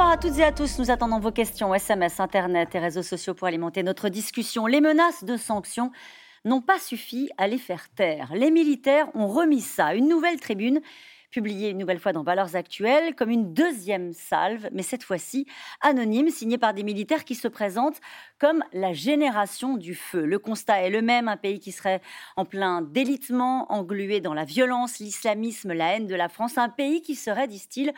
Bonsoir à toutes et à tous. Nous attendons vos questions, SMS, Internet et réseaux sociaux pour alimenter notre discussion. Les menaces de sanctions n'ont pas suffi à les faire taire. Les militaires ont remis ça. Une nouvelle tribune publié une nouvelle fois dans Valeurs Actuelles comme une deuxième salve, mais cette fois-ci anonyme, signée par des militaires qui se présentent comme la génération du feu. Le constat est le même, un pays qui serait en plein délitement, englué dans la violence, l'islamisme, la haine de la France, un pays qui serait, disent-ils,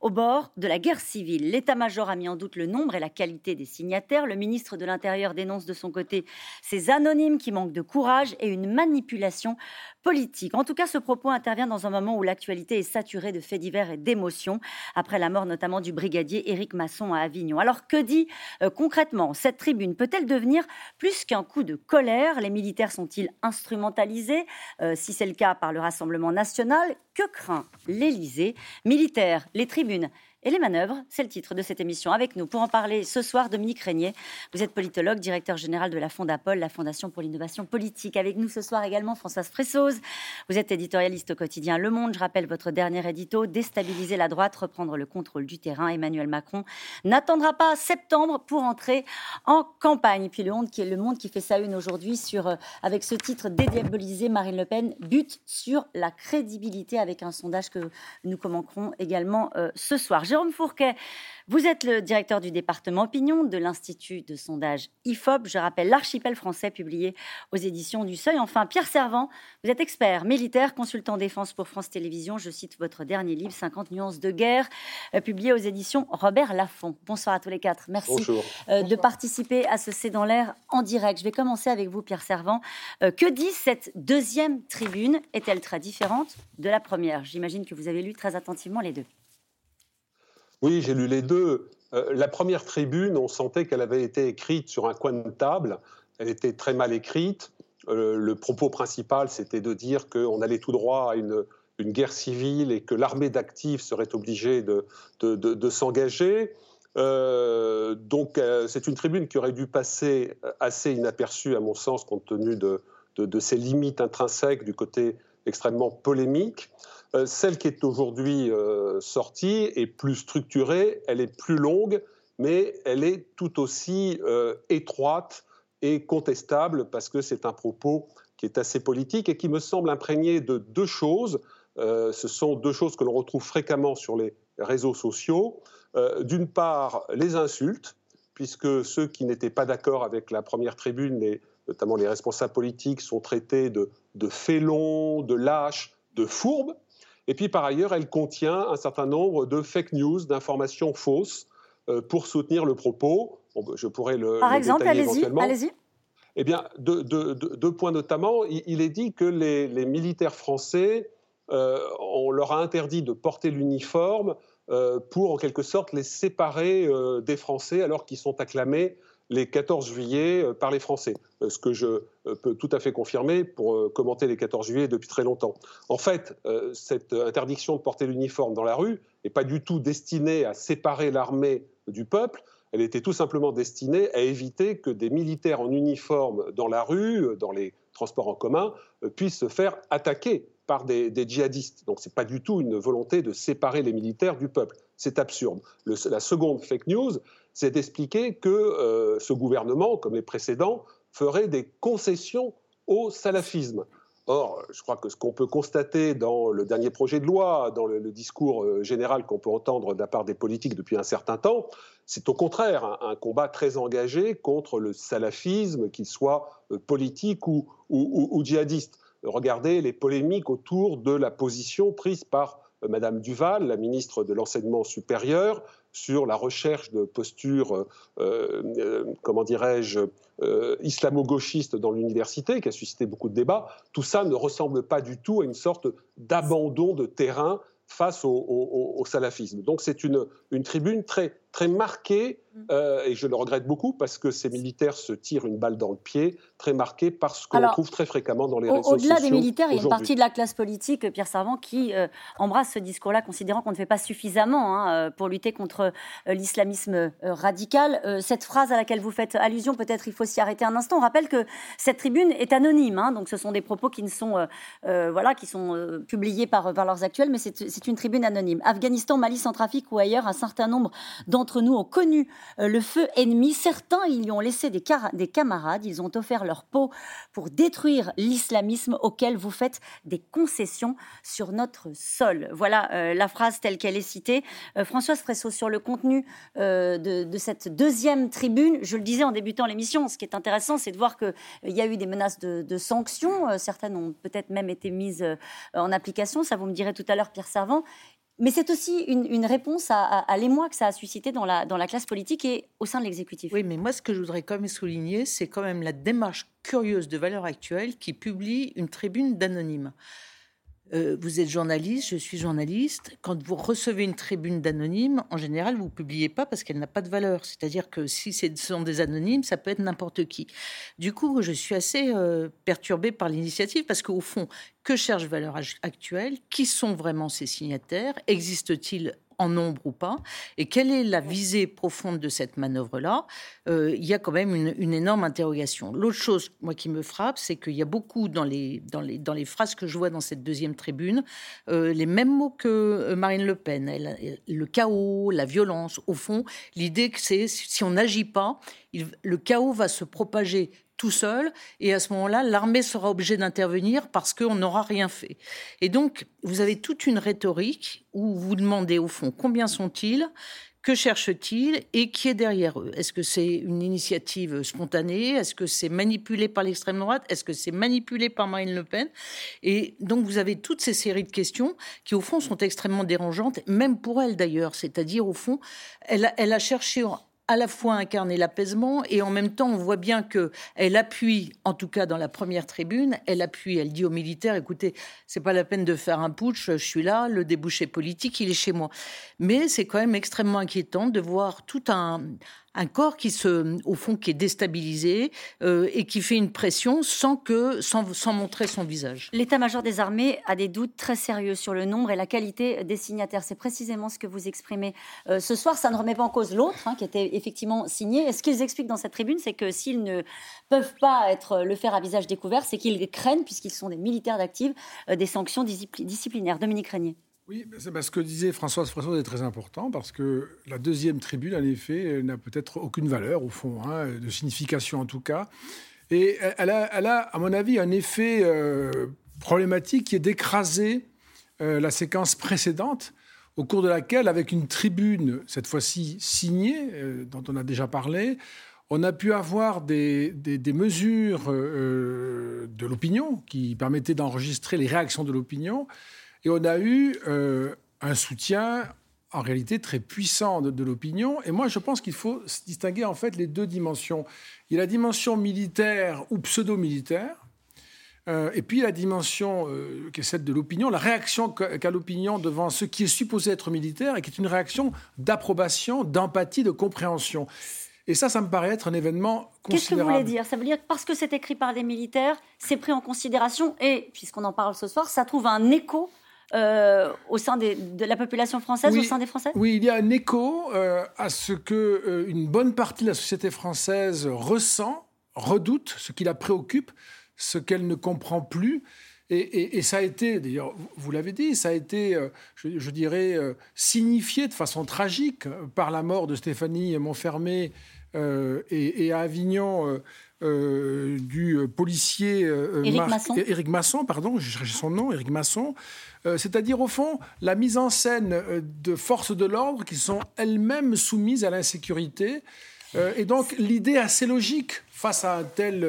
au bord de la guerre civile. L'état-major a mis en doute le nombre et la qualité des signataires. Le ministre de l'Intérieur dénonce de son côté ces anonymes qui manquent de courage et une manipulation politique. En tout cas, ce propos intervient dans un moment où l'actualité est saturée de faits divers et d'émotions, après la mort notamment du brigadier Éric Masson à Avignon. Alors que dit euh, concrètement cette tribune? Peut-elle devenir plus qu'un coup de colère? Les militaires sont-ils instrumentalisés? Euh, Si c'est le cas par le Rassemblement national, que craint l'Élysée? Militaires, les tribunes et les manœuvres. C'est le titre de cette émission. Avec nous pour en parler ce soir, Dominique Régnier. Vous êtes politologue, directeur général de la Fondapol, la Fondation pour l'innovation politique. Avec nous ce soir également Françoise Fressoz. Vous êtes éditorialiste au quotidien Le Monde. Je rappelle votre dernier édito déstabiliser la droite, reprendre le contrôle du terrain. Emmanuel Macron n'attendra pas septembre pour entrer en campagne. Puis le Monde qui est le Monde qui fait sa une aujourd'hui euh, avec ce titre dédiaboliser Marine Le Pen but sur la crédibilité avec un sondage que nous commenterons également euh, ce soir. Jérôme Fourquet, vous êtes le directeur du département opinion de l'Institut de sondage IFOP. Je rappelle l'archipel français publié aux éditions du Seuil. Enfin, Pierre Servant, vous êtes expert militaire, consultant défense pour France Télévisions. Je cite votre dernier livre, 50 nuances de guerre, euh, publié aux éditions Robert Laffont. Bonsoir à tous les quatre. Merci euh, de participer à ce C'est dans l'air en direct. Je vais commencer avec vous, Pierre Servant. Euh, que dit cette deuxième tribune? Est-elle très différente de la première? J'imagine que vous avez lu très attentivement les deux. Oui, j'ai lu les deux. Euh, la première tribune, on sentait qu'elle avait été écrite sur un coin de table. Elle était très mal écrite. Euh, le propos principal, c'était de dire qu'on allait tout droit à une, guerre civile et que l'armée d'actifs serait obligée de, s'engager. Euh, donc c'est une tribune qui aurait dû passer assez inaperçue, à mon sens, compte tenu de, ses limites intrinsèques du côté extrêmement polémique. Euh, celle qui est aujourd'hui euh, sortie est plus structurée, elle est plus longue, mais elle est tout aussi euh, étroite et contestable parce que c'est un propos qui est assez politique et qui me semble imprégné de deux choses. ce sont deux choses que l'on retrouve fréquemment sur les réseaux sociaux. D'une part, les insultes, puisque ceux qui n'étaient pas d'accord avec la première tribune, notamment les responsables politiques, sont traités de, de félons, de lâches, de fourbes. Et puis par ailleurs, elle contient un certain nombre de fake news, d'informations fausses euh, pour soutenir le propos. je pourrais le. Par exemple, allez-y. Allez eh bien, deux, points notamment. Il, est dit que les, militaires français, euh, on leur a interdit de porter l'uniforme euh, pour en quelque sorte les séparer des Français alors qu'ils sont acclamés les 14 juillet euh, par les Français, euh, ce que je euh, peux tout à fait confirmer pour commenter les 14 juillet depuis très longtemps. En fait, cette interdiction de porter l'uniforme dans la rue n'est pas du tout destinée à séparer l'armée du peuple, elle était tout simplement destinée à éviter que des militaires en uniforme dans la rue, dans les transports en commun, puissent se faire attaquer par des, djihadistes. Donc ce n'est pas du tout une volonté de séparer les militaires du peuple. C'est absurde. la seconde fake news, c'est d'expliquer que euh, ce gouvernement, comme les précédents, ferait des concessions au salafisme. Or, je crois que ce qu'on peut constater dans le dernier projet de loi, dans le, discours euh, général qu'on peut entendre de la part des politiques depuis un certain temps, c'est au contraire un, combat très engagé contre le salafisme, qu'il soit euh, politique ou, ou, djihadiste. Regardez les polémiques autour de la position prise par Madame Duval, la ministre de l'Enseignement supérieur, sur la recherche de postures, euh, euh, comment dirais-je, euh, islamo-gauchistes dans l'université, qui a suscité beaucoup de débats, tout ça ne ressemble pas du tout à une sorte d'abandon de terrain face au, salafisme. Donc c'est une, une tribune très, très marquée, mm. euh, et je le regrette beaucoup parce que ces militaires se tirent une balle dans le pied, très marquée parce qu'on trouve très fréquemment dans les réseaux sociaux. Au-delà des militaires, il y a une partie de la classe politique, Pierre Servant, qui euh, embrasse ce discours-là, considérant qu'on ne fait pas suffisamment hein, euh, pour lutter contre l'islamisme radical. cette phrase à laquelle vous faites allusion, peut-être il faut s'y arrêter un instant. On rappelle que cette tribune est anonyme, hein, donc ce sont des propos qui ne sont, voilà, qui sont publiés par Valeurs Actuelles, mais c'est une tribune anonyme. Afghanistan, Mali, Centrafrique ou ailleurs, un certain nombre d'entre nous ont connu le feu ennemi. Certains y ont laissé des, des camarades. Ils ont offert leur peau pour détruire l'islamisme auquel vous faites des concessions sur notre sol. Voilà la phrase telle qu'elle est citée. Françoise Fresso, sur le contenu de, de, cette deuxième tribune, je le disais en débutant l'émission, ce qui est intéressant, c'est de voir qu'il y a eu des menaces de, sanctions. certaines ont peut-être même été mises en application. Ça, vous me direz tout à l'heure, Pierre Servant. Mais c'est aussi une, réponse à, l'émoi que ça a suscité dans la, dans la classe politique et au sein de l'exécutif. Oui, mais moi, ce que je voudrais quand même souligner, c'est quand même la démarche curieuse de Valeurs Actuelles qui publie une tribune d'anonymes. Euh, vous êtes journaliste, je suis journaliste. Quand vous recevez une tribune d'anonymes, en général, vous publiez pas parce qu'elle n'a pas de valeur. C'est-à-dire que si ce sont des anonymes, ça peut être n'importe qui. Du coup, je suis assez euh, perturbée par l'initiative parce qu'au fond, que cherche Valeurs Actuelles? Qui sont vraiment ces signataires? Existe-t-il en nombre ou pas, et quelle est la visée profonde de cette manœuvre-là, euh, il y a quand même une, énorme interrogation. L'autre chose, moi, qui me frappe, c'est qu'il y a beaucoup dans les, dans, les, dans les phrases que je vois dans cette deuxième tribune, euh, les mêmes mots que euh, Marine Le Pen. le chaos, la violence, au fond, l'idée que c'est si on n'agit pas, le chaos va se propager tout seul, et à ce moment-là, l'armée sera obligée d'intervenir parce qu'on n'aura rien fait. Et donc, vous avez toute une rhétorique où vous demandez au fond combien sont-ils, que cherchent-ils? Et qui est derrière eux? Est-ce que c'est une initiative spontanée? Est-ce que c'est manipulé par l'extrême droite? Est-ce que c'est manipulé par Marine Le Pen? Et donc vous avez toutes ces séries de questions qui au fond sont extrêmement dérangeantes, même pour elle d'ailleurs. C'est-à-dire au fond, elle elle a cherché à la fois incarner l'apaisement et en même temps on voit bien que elle appuie, en tout cas dans la première tribune, elle appuie, elle dit aux militaires écoutez, c'est pas la peine de faire un putsch, je suis là, le débouché politique il est chez moi. Mais c'est quand même extrêmement inquiétant de voir tout un, un corps qui se, au fond, qui est déstabilisé euh, et qui fait une pression sans que, sans, montrer son visage. L'état-major des armées a des doutes très sérieux sur le nombre et la qualité des signataires. C'est précisément ce que vous exprimez euh, ce soir. Ça ne remet pas en cause l'autre, hein, qui était effectivement signé. Et ce qu'ils expliquent dans cette tribune, c'est que s'ils ne peuvent pas être le faire à visage découvert, c'est qu'ils craignent, puisqu'ils sont des militaires d'actifs, euh, des sanctions disciplinaires. Dominique Régnier. Oui, ce que disait Françoise François est très important parce que la deuxième tribune, en effet, n'a peut-être aucune valeur, au fond, hein, de signification en tout cas. Et elle a, elle a à mon avis, un effet euh, problématique qui est d'écraser euh, la séquence précédente, au cours de laquelle, avec une tribune, cette fois-ci signée, euh, dont on a déjà parlé, on a pu avoir des, des mesures de l'opinion qui permettaient d'enregistrer les réactions de l'opinion et on a eu euh, un soutien en réalité très puissant de, l'opinion. Et moi, je pense qu'il faut distinguer en fait les deux dimensions. Il y a la dimension militaire ou pseudo-militaire, euh, et puis la dimension euh, qui est celle de l'opinion, la réaction qu'a l'opinion devant ce qui est supposé être militaire et qui est une réaction d'approbation, d'empathie, de compréhension. Et ça, ça me paraît être un événement considérable. Qu'est-ce que vous voulez dire? Ça veut dire que parce que c'est écrit par des militaires, c'est pris en considération et, puisqu'on en parle ce soir, ça trouve un écho euh, au sein de la population française, au sein des Français? Oui, il y a un écho euh, à ce que euh, une bonne partie de la société française ressent, redoute, ce qui la préoccupe, ce qu'elle ne comprend plus. Et, ça a été, d'ailleurs, vous l'avez dit, ça a été, je, dirais, signifié de façon tragique par la mort de Stéphanie Montfermé et, à Avignon du policier Éric Masson. Éric Masson, pardon, j'ai cherché son nom, Éric Masson, euh, c'est-à-dire au fond la mise en scène euh, de forces de l'ordre qui sont elles-mêmes soumises à l'insécurité. Euh, et donc l'idée assez logique face à un tel,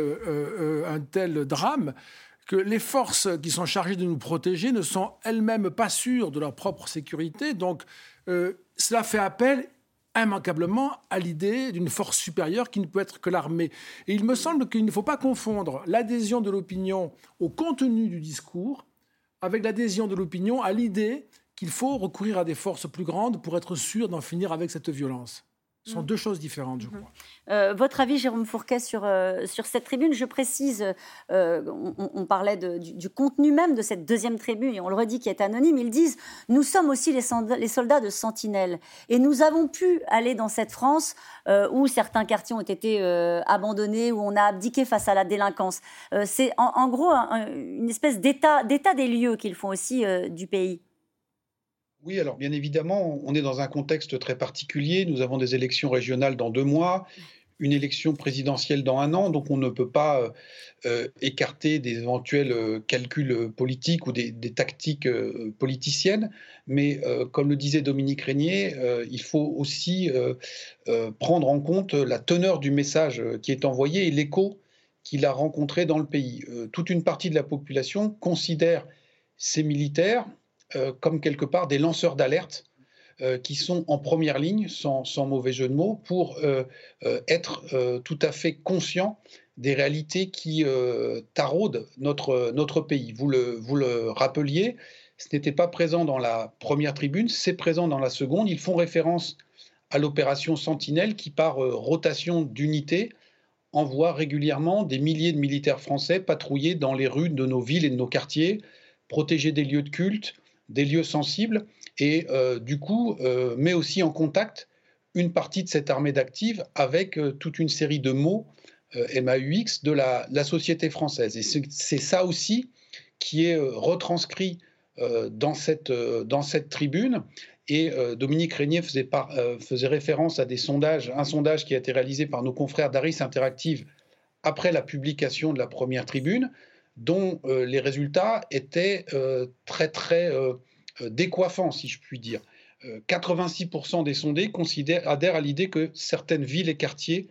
un tel drame, que les forces qui sont chargées de nous protéger ne sont elles-mêmes pas sûres de leur propre sécurité. Donc cela fait appel immanquablement à l'idée d'une force supérieure qui ne peut être que l'armée. Et il me semble qu'il ne faut pas confondre l'adhésion de l'opinion au contenu du discours avec l'adhésion de l'opinion à l'idée qu'il faut recourir à des forces plus grandes pour être sûr d'en finir avec cette violence. Ce sont mm. deux choses différentes, je mm-hmm. crois. Euh, votre avis, Jérôme Fourquet, sur, euh, sur cette tribune Je précise, euh, on, parlait du, contenu même de cette deuxième tribune, et on le redit, qui est anonyme. Ils disent Nous sommes aussi les, les soldats de Sentinelle. Et nous avons pu aller dans cette France où certains quartiers ont été abandonnés, où on a abdiqué face à la délinquance. C'est en, gros une espèce d'état des lieux qu'ils font aussi du pays. Oui, alors bien évidemment, on est dans un contexte très particulier. Nous avons des élections régionales dans deux mois, une élection présidentielle dans un an, donc on ne peut pas euh, euh, écarter des éventuels euh, calculs politiques ou des, tactiques politiciennes. Mais comme le disait Dominique Régnier, il faut aussi prendre en compte la teneur du message qui est envoyé et l'écho qu'il a rencontré dans le pays. toute une partie de la population considère ces militaires comme quelque part des lanceurs d'alerte euh, qui sont en première ligne, sans, mauvais jeu de mots, pour euh, euh, être tout à fait conscients des réalités qui taraudent notre, notre pays. Vous le, vous le rappeliez, ce n'était pas présent dans la première tribune, c'est présent dans la seconde. Ils font référence à l'opération Sentinelle qui, par rotation d'unités, envoie régulièrement des milliers de militaires français patrouiller dans les rues de nos villes et de nos quartiers, protéger des lieux de culte, des lieux sensibles et euh, du coup euh, met aussi en contact une partie de cette armée d'actifs avec euh, toute une série de mots MAUX de la, société française. Et c'est ça aussi qui est retranscrit dans, cette, dans cette tribune. Et Dominique Régnier faisait, faisait référence à des sondages, un sondage qui a été réalisé par nos confrères d'Aris Interactive après la publication de la première tribune, dont les résultats étaient très très euh, décoiffant, si je puis dire. 86% euh, des sondés adhèrent à l'idée que certaines villes et quartiers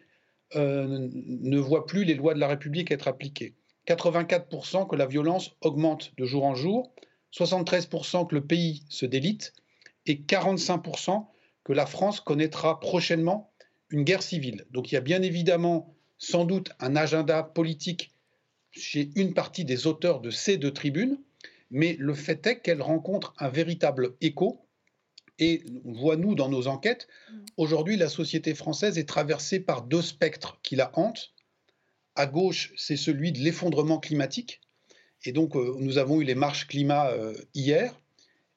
euh, ne voient plus les lois de la République être appliquées. 84% que la violence augmente de jour en jour, 73% que le pays se délite et 45% que la France connaîtra prochainement une guerre civile. Donc il y a bien évidemment sans doute un agenda politique chez une partie des auteurs de ces deux tribunes, mais le fait est qu'elle rencontre un véritable écho. Et on voit, nous, dans nos enquêtes, mm. aujourd'hui, la société française est traversée par deux spectres qui la hantent. À gauche, c'est celui de l'effondrement climatique. Et donc, euh, nous avons eu les marches climat euh, hier.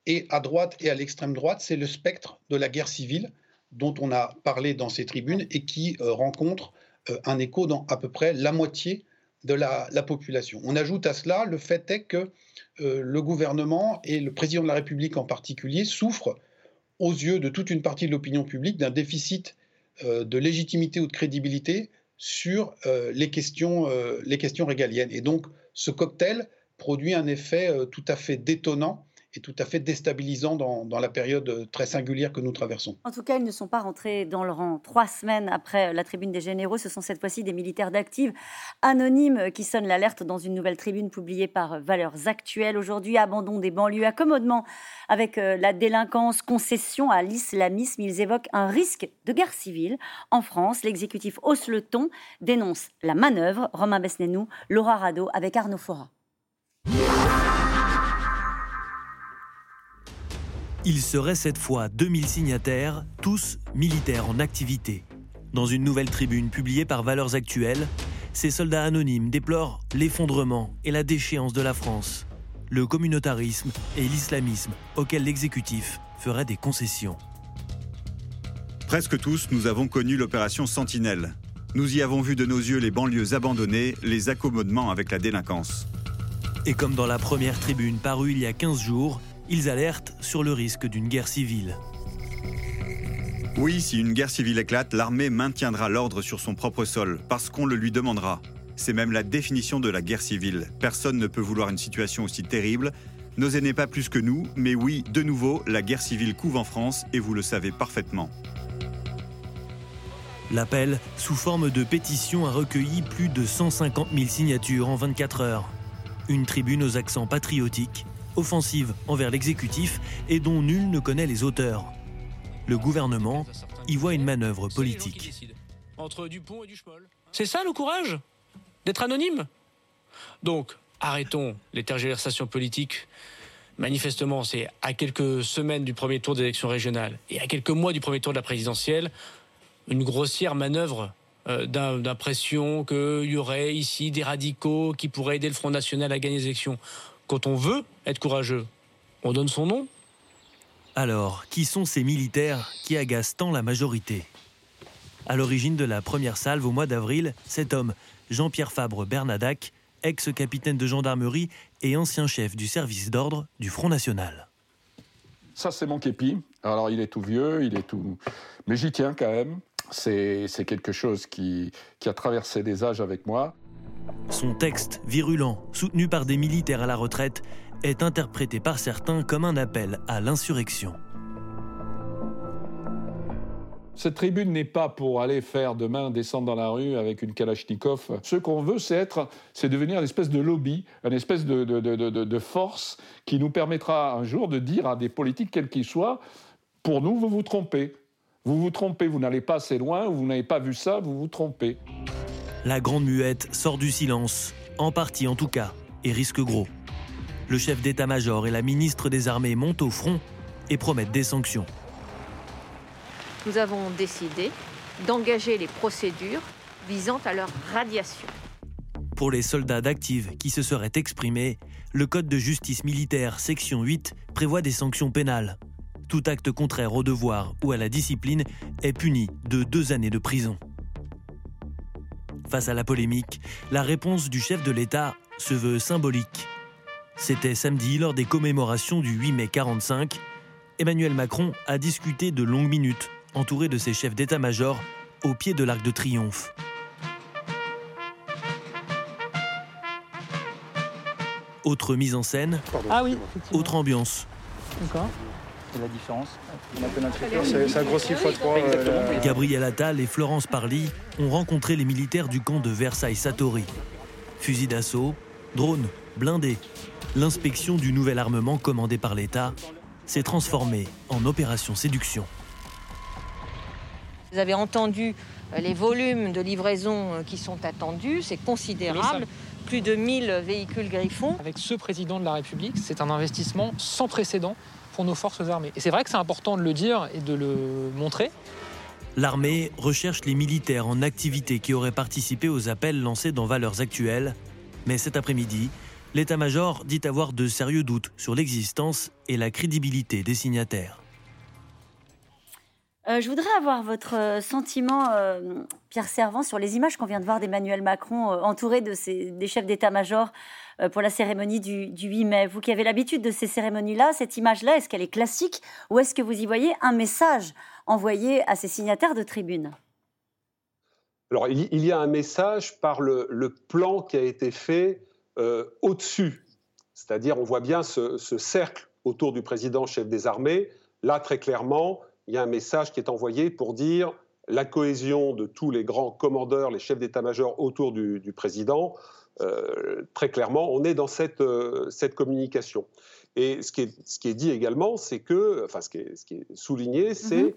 Et à droite et à l'extrême droite, c'est le spectre de la guerre civile dont on a parlé dans ces tribunes et qui euh, rencontre un écho dans à peu près la moitié de la, population. On ajoute à cela le fait est que euh, le gouvernement et le président de la République en particulier souffrent aux yeux de toute une partie de l'opinion publique d'un déficit euh, de légitimité ou de crédibilité sur euh, les, questions, les questions régaliennes. Et donc ce cocktail produit un effet tout à fait détonnant est tout à fait déstabilisant dans, dans, la période très singulière que nous traversons. En tout cas, ils ne sont pas rentrés dans le rang. Trois semaines après la tribune des généraux, ce sont cette fois-ci des militaires d'actifs anonymes qui sonnent l'alerte dans une nouvelle tribune publiée par Valeurs Actuelles. Aujourd'hui, abandon des banlieues, accommodement avec euh, la délinquance, concession à l'islamisme. Ils évoquent un risque de guerre civile. En France, l'exécutif hausse le ton, dénonce la manœuvre. Romain Besnénou, Laura Rado avec Arnaud Fora. Il serait cette fois 2000 signataires, tous militaires en activité. Dans une nouvelle tribune publiée par Valeurs Actuelles, ces soldats anonymes déplorent l'effondrement et la déchéance de la France, le communautarisme et l'islamisme auxquels l'exécutif ferait des concessions. Presque tous, nous avons connu l'opération Sentinelle. Nous y avons vu de nos yeux les banlieues abandonnées, les accommodements avec la délinquance. Et comme dans la première tribune parue il y a 15 jours, ils alertent sur le risque d'une guerre civile. Oui, si une guerre civile éclate, l'armée maintiendra l'ordre sur son propre sol, parce qu'on le lui demandera. C'est même la définition de la guerre civile. Personne ne peut vouloir une situation aussi terrible. Nos aînés pas plus que nous, mais oui, de nouveau, la guerre civile couve en France, et vous le savez parfaitement. L'appel, sous forme de pétition, a recueilli plus de 150 000 signatures en 24 heures. Une tribune aux accents patriotiques offensive envers l'exécutif et dont nul ne connaît les auteurs. Le gouvernement y voit une manœuvre politique. C'est ça le courage D'être anonyme? Donc, arrêtons les tergiversations politiques. Manifestement, c'est à quelques semaines du premier tour des élections régionales et à quelques mois du premier tour de la présidentielle, une grossière manœuvre euh, d'impression qu'il y aurait ici des radicaux qui pourraient aider le Front National à gagner les élections. Quand on veut être courageux, on donne son nom. Alors, qui sont ces militaires qui agacent tant la majorité? À l'origine de la première salve au mois d'avril, cet homme, Jean-Pierre Fabre Bernadac, ex-capitaine de gendarmerie et ancien chef du service d'ordre du Front National. Ça, c'est mon képi. Alors, il est tout vieux, il est tout. Mais j'y tiens quand même. C'est quelque chose qui, qui a traversé des âges avec moi. Son texte, virulent, soutenu par des militaires à la retraite, est interprété par certains comme un appel à l'insurrection. Cette tribune n'est pas pour aller faire demain descendre dans la rue avec une Kalachnikov. Ce qu'on veut, c'est être, c'est devenir une espèce de lobby, une espèce de, force qui nous permettra un jour de dire à des politiques, quels qu'ils soient, pour nous, vous vous trompez. Vous vous trompez, vous n'allez pas assez loin, vous n'avez pas vu ça, vous vous trompez. La grande muette sort du silence, en partie en tout cas, et risque gros. Le chef d'état-major et la ministre des Armées montent au front et promettent des sanctions nous avons décidé d'engager les procédures visant à leur radiation. Pour les soldats d'active qui se seraient exprimés, le Code de justice militaire, section 8, prévoit des sanctions pénales. Tout acte contraire au devoir ou à la discipline est puni de deux années de prison. Face à la polémique, la réponse du chef de l'État se veut symbolique. C'était samedi lors des commémorations du 8 mai 45. Emmanuel Macron a discuté de longues minutes entouré de ses chefs d'état-major, au pied de l'Arc de Triomphe. Autre mise en scène, ah oui, autre ambiance. C'est la différence. Ça grossit fois 3. Euh, Gabriel Attal et Florence Parly ont rencontré les militaires du camp de Versailles-Satori. Fusil d'assaut, drones, blindés. L'inspection du nouvel armement commandé par l'État s'est transformée en opération séduction. Vous avez entendu euh, les volumes de livraison euh, qui sont attendus, c'est considérable. Plus de 1000 véhicules Griffon. Avec ce président de la République, c'est un investissement sans précédent pour nos forces armées. Et c'est vrai que c'est important de le dire et de le montrer. L'armée recherche les militaires en activité qui auraient participé aux appels lancés dans Valeurs Actuelles. Mais cet après-midi, l'état-major dit avoir de sérieux doutes sur l'existence et la crédibilité des signataires. Euh, je voudrais avoir votre euh, sentiment, euh, Pierre Servant, sur les images qu'on vient de voir d'Emmanuel Macron entouré de des chefs d'état-major pour la cérémonie du, 8 mai. Vous qui avez l'habitude de ces cérémonies-là, cette image-là, est-ce qu'elle est classique ou est-ce que vous y voyez un message envoyé à ces signataires de tribune Alors, il y a un message par le, plan qui a été fait au-dessus. C'est-à-dire, on voit bien ce, ce cercle autour du président chef des armées. Là, très clairement, il y a un message qui est envoyé pour dire la cohésion de tous les grands commandeurs, les chefs d'état-major autour du, président. Euh, très clairement, on est dans cette, euh, cette communication. Et ce qui est, ce qui est dit également, c'est que, enfin, ce qui est, ce qui est souligné, c'est mm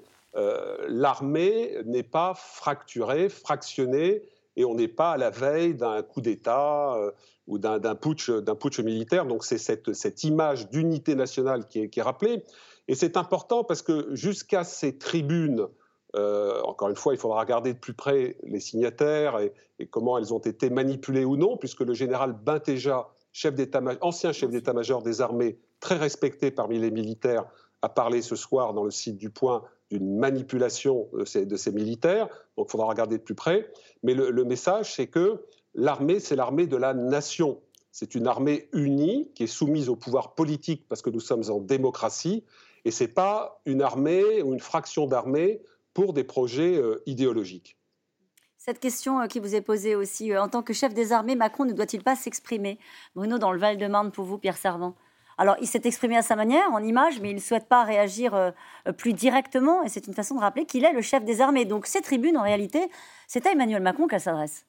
l'armée n'est pas fracturée, fractionnée, et on n'est pas à la veille d'un coup d'État ou d'un putsch, putsch militaire. Donc c'est cette, cette image d'unité nationale qui est, qui est rappelée. Et c'est important parce que jusqu'à ces tribunes, euh, encore une fois, il faudra regarder de plus près les signataires et, comment elles ont été manipulées ou non, puisque le général Bintéja, chef ancien chef d'état-major des armées, très respecté parmi les militaires, a parlé ce soir dans le site du Point d'une manipulation de ces, militaires. Donc il faudra regarder de plus près. Mais le message, c'est que l'armée, c'est l'armée de la nation. C'est une armée unie qui est soumise au pouvoir politique parce que nous sommes en démocratie et ce n'est pas une armée ou une fraction d'armée pour des projets euh, idéologiques. Cette question euh, qui vous est posée aussi, euh, en tant que chef des armées, Macron ne doit-il pas s'exprimer? Bruno, dans le Val-de-Marne, pour vous, Pierre Servant alors, il s'est exprimé à sa manière, en image, mais il ne souhaite pas réagir plus directement. Et c'est une façon de rappeler qu'il est le chef des armées. Donc, ces tribunes, en réalité, c'est à Emmanuel Macron qu'elle s'adresse.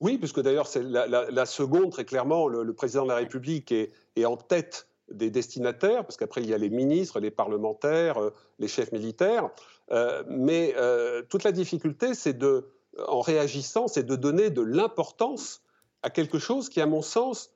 Oui, puisque d'ailleurs, c'est la, seconde, très clairement, le, président de la République est, est en tête des destinataires, parce qu'après il y a les ministres, les parlementaires, euh, les chefs militaires. Euh, mais euh, toute la difficulté, c'est de, en réagissant, c'est de donner de l'importance à quelque chose qui, à mon sens,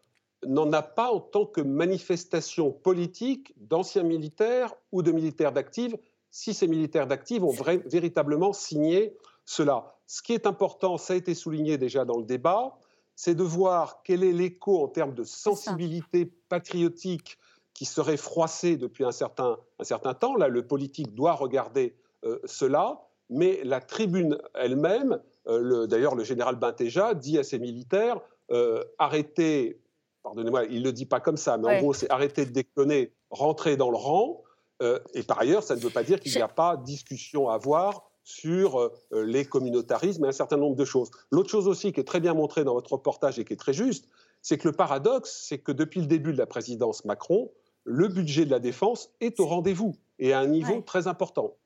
n'en a pas en tant que manifestation politique d'anciens militaires ou de militaires d'actifs, si ces militaires d'actifs ont véritablement signé cela. Ce qui est important, ça a été souligné déjà dans le débat, c'est de voir quel est l'écho en termes de sensibilité patriotique qui serait froissé depuis un certain, un certain temps. Là, le politique doit regarder euh, cela, mais la tribune elle-même, euh, d'ailleurs le général Bintéja dit à ses militaires, euh, arrêtez, pardonnez-moi, il ne le dit pas comme ça, mais en gros c'est arrêtez de déconner rentrer dans le rang. Et par ailleurs, ça ne veut pas dire qu'il n'y a pas discussion à avoir sur les communautarismes et un certain nombre de choses. L'autre chose aussi qui est très bien montrée dans votre reportage et qui est très juste, c'est que le paradoxe, c'est que depuis le début de la présidence Macron, le budget de la défense est au rendez-vous et à un niveau très important.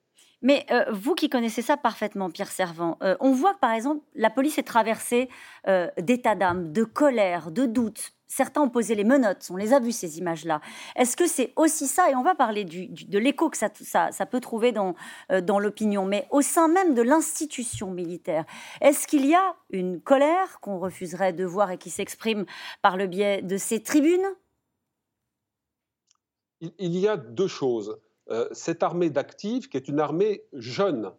Mais euh, vous qui connaissez ça parfaitement, Pierre Servant, euh, on voit que par exemple, la police est traversée euh, d'états d'âme, de colère, de doute. Certains ont posé les menottes, on les a vues ces images-là. Est-ce que c'est aussi ça Et on va parler de l'écho que ça, peut trouver dans, dans l'opinion, mais au sein même de l'institution militaire. Est-ce qu'il y a une colère qu'on refuserait de voir et qui s'exprime par le biais de ces tribunes? Il y a deux choses. Euh, cette armée d'actifs, qui est une armée jeune,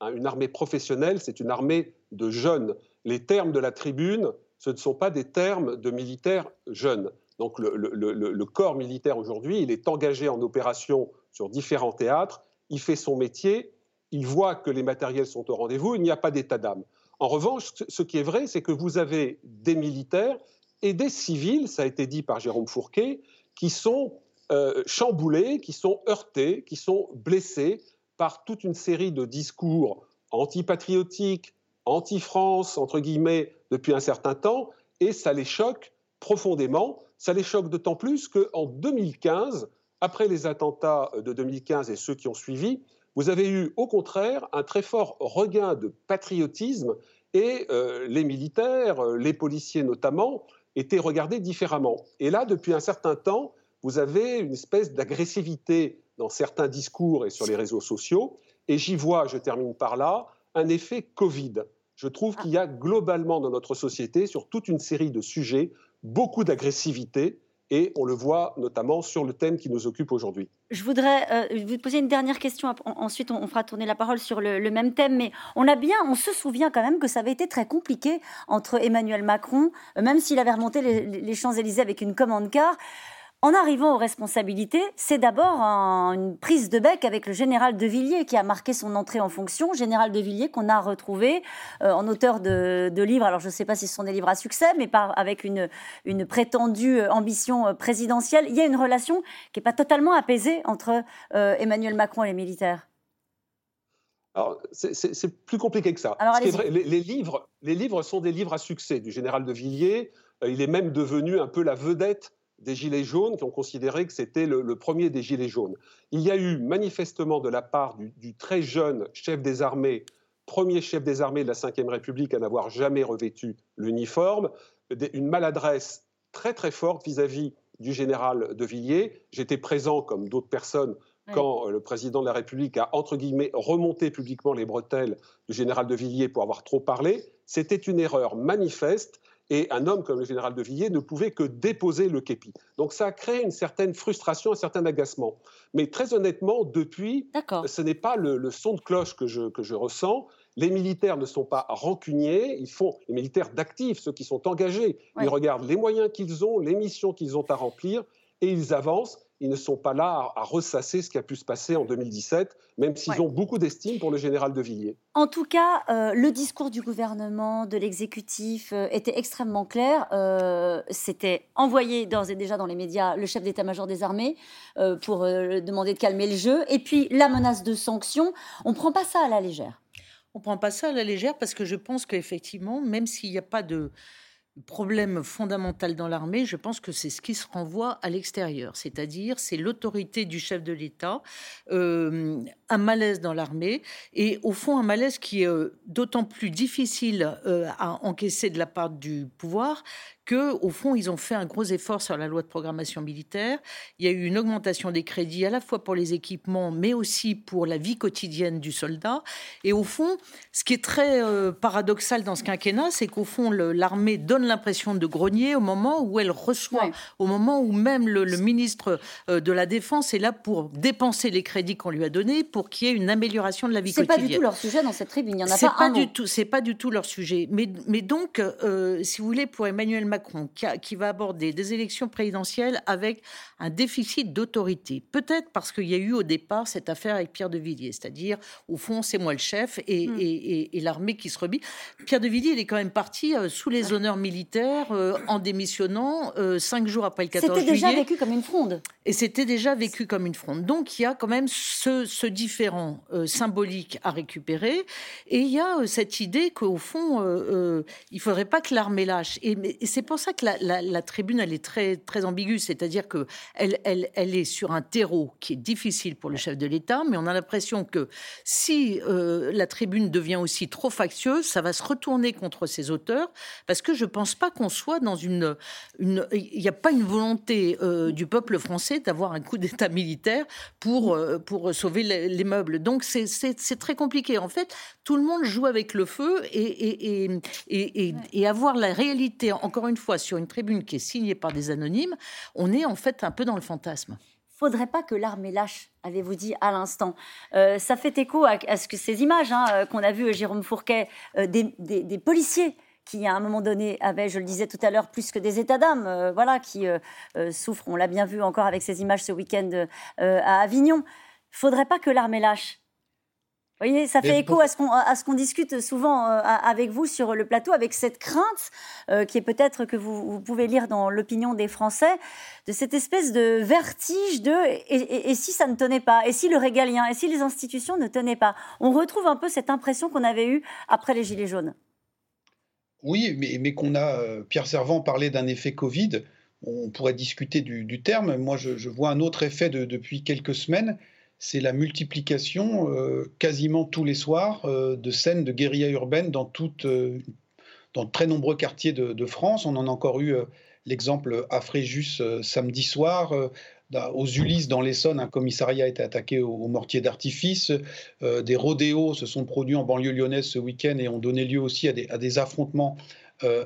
hein, une armée professionnelle, c'est une armée de jeunes. Les termes de la tribune, ce ne sont pas des termes de militaires jeunes. Donc le, corps militaire aujourd'hui, il est engagé en opération sur différents théâtres, il fait son métier, il voit que les matériels sont au rendez-vous, il n'y a pas d'état d'âme. En revanche, ce qui est vrai, c'est que vous avez des militaires et des civils, ça a été dit par Jérôme Fourquet, qui sont euh, chamboulés, qui sont heurtés, qui sont blessés par toute une série de discours antipatriotiques, anti-France, entre guillemets, depuis un certain temps, et ça les choque profondément. Ça les choque d'autant plus qu'en 2015, après les attentats de 2015 et ceux qui ont suivi, vous avez eu au contraire un très fort regain de patriotisme et euh, les militaires, les policiers notamment, étaient regardés différemment. Et là, depuis un certain temps, vous avez une espèce d'agressivité dans certains discours et sur les réseaux sociaux. Et j'y vois, je termine par là, un effet Covid. Je trouve qu'il y a globalement dans notre société, sur toute une série de sujets, beaucoup d'agressivité. Et on le voit notamment sur le thème qui nous occupe aujourd'hui. Je voudrais euh, vous poser une dernière question. Ensuite, on, fera tourner la parole sur le, même thème. Mais on a bien, on se souvient quand même que ça avait été très compliqué entre Emmanuel Macron, euh, même s'il avait remonté les, les Champs-Élysées avec une commande car en arrivant aux responsabilités, c'est d'abord une prise de bec avec le général de Villiers qui a marqué son entrée en fonction. Général de Villiers qu'on a retrouvé euh, en auteur de, livres, alors je ne sais pas si ce sont des livres à succès, mais par, avec une, une prétendue euh, ambition euh, présidentielle. Il y a une relation qui n'est pas totalement apaisée entre Emmanuel Macron et les militaires. Alors, c'est plus compliqué que ça. les, livres, les livres sont des livres à succès du général de Villiers. il est même devenu un peu la vedette des Gilets jaunes qui ont considéré que c'était le, premier des Gilets jaunes. Il y a eu manifestement de la part du, très jeune chef des armées, premier chef des armées de la Ve République à n'avoir jamais revêtu l'uniforme, une maladresse très très forte vis-à-vis du général de Villiers. J'étais présent, comme d'autres personnes, quand le président de la République a, entre guillemets, remonté publiquement les bretelles du général de Villiers pour avoir trop parlé. C'était une erreur manifeste et un homme comme le général de Villiers ne pouvait que déposer le képi. Donc ça a créé une certaine frustration, un certain agacement. Mais très honnêtement, depuis, ce n'est pas le, son de cloche que je, que je ressens. Les militaires ne sont pas rancuniers, ils font, les militaires d'actifs, ceux qui sont engagés, ils regardent les moyens qu'ils ont, les missions qu'ils ont à remplir, et ils avancent ils ne sont pas là à, ressasser ce qui a pu se passer en 2017, même s'ils ont beaucoup d'estime pour le général de Villiers. En tout cas, euh, le discours du gouvernement, de l'exécutif, euh, était extrêmement clair. Euh, c'était envoyé d'ores et déjà dans les médias le chef d'état-major des armées pour demander de calmer le jeu. Et puis la menace de sanctions, on ne prend pas ça à la légère. On ne prend pas ça à la légère parce que je pense qu'effectivement, même s'il n'y a pas de problème fondamental dans l'armée, je pense que c'est ce qui se renvoie à l'extérieur, c'est-à-dire c'est l'autorité du chef de l'État, euh, un malaise dans l'armée, et au fond un malaise qui est euh, d'autant plus difficile euh, à encaisser de la part du pouvoir que, au fond, ils ont fait un gros effort sur la loi de programmation militaire. Il y a eu une augmentation des crédits à la fois pour les équipements, mais aussi pour la vie quotidienne du soldat. Et au fond, ce qui est très euh, paradoxal dans ce quinquennat, c'est qu'au fond, l'armée donne l'impression de grogner au moment où elle reçoit, au moment où même le, ministre euh, de la Défense est là pour dépenser les crédits qu'on lui a donnés pour qu'il y ait une amélioration de la vie quotidienne. C'est pas du tout leur sujet dans cette tribune. Il n'y en a pas, du tout. C'est pas du tout leur sujet. Mais, mais donc, euh, si vous voulez, pour Emmanuel Macron qui, va aborder des élections présidentielles avec un déficit d'autorité. Peut-être parce qu'il y a eu au départ cette affaire avec Pierre de Villiers, c'est-à-dire, au fond, c'est moi le chef et, hmm. l'armée qui se rebille. Pierre de Villiers, il est quand même parti euh, sous les honneurs militaires euh, en démissionnant euh, cinq jours après le 14 juillet. C'était déjà vécu comme une fronde. Et c'était déjà vécu comme une fronde. Donc il y a quand même ce, ce différent symbolique à récupérer. Et il y a cette idée qu'au fond, il faudrait pas que l'armée lâche. Et, c'est pour ça que la, tribune, elle est très, très ambiguë. C'est-à-dire que elle, elle, elle, est sur un terreau qui est difficile pour le chef de l'État, mais on a l'impression que si la tribune devient aussi trop factieuse, ça va se retourner contre ses auteurs, parce que je ne pense pas qu'on soit dans une... Il n'y a pas une volonté euh, du peuple français d'avoir un coup d'État militaire pour, euh, pour sauver les, meubles. Donc c'est très compliqué. En fait, tout le monde joue avec le feu et, et, et, et, avoir la réalité, encore une fois, sur une tribune qui est signée par des anonymes, on est en fait un peu dans le fantasme faudrait pas que l'armée lâche, avez-vous dit à l'instant. Euh, ça fait écho à, ce que ces images hein, euh, qu'on a vues, euh, Jérôme Fourquet, des, policiers qui, à un moment donné, avaient, je le disais tout à l'heure, plus que des états d'âme, voilà, qui souffrent. On l'a bien vu encore avec ces images ce week-end à Avignon. Faudrait pas que l'armée lâche voyez, ça fait écho à ce qu'on discute souvent euh, avec vous sur le plateau, avec cette crainte euh, qui est peut-être que vous, pouvez lire dans l'opinion des Français, de cette espèce de vertige de et, si ça ne tenait pas, et si le régalien, et si les institutions ne tenaient pas? On retrouve un peu cette impression qu'on avait eue après les Gilets jaunes. Oui, mais, qu'on a, euh, Pierre Servant parlait d'un effet Covid, on pourrait discuter du, terme. Moi, je, vois un autre effet depuis quelques semaines, c'est la multiplication euh, quasiment tous les soirs euh, de scènes de guérilla urbaine dans, euh, dans très nombreux quartiers de, France. On en a encore eu l'exemple à Fréjus samedi soir. aux Ulysses, dans l'Essonne, un commissariat a été attaqué au, mortier d'artifice. des rodéos se sont produits en banlieue lyonnaise ce week-end et ont donné lieu aussi à des, affrontements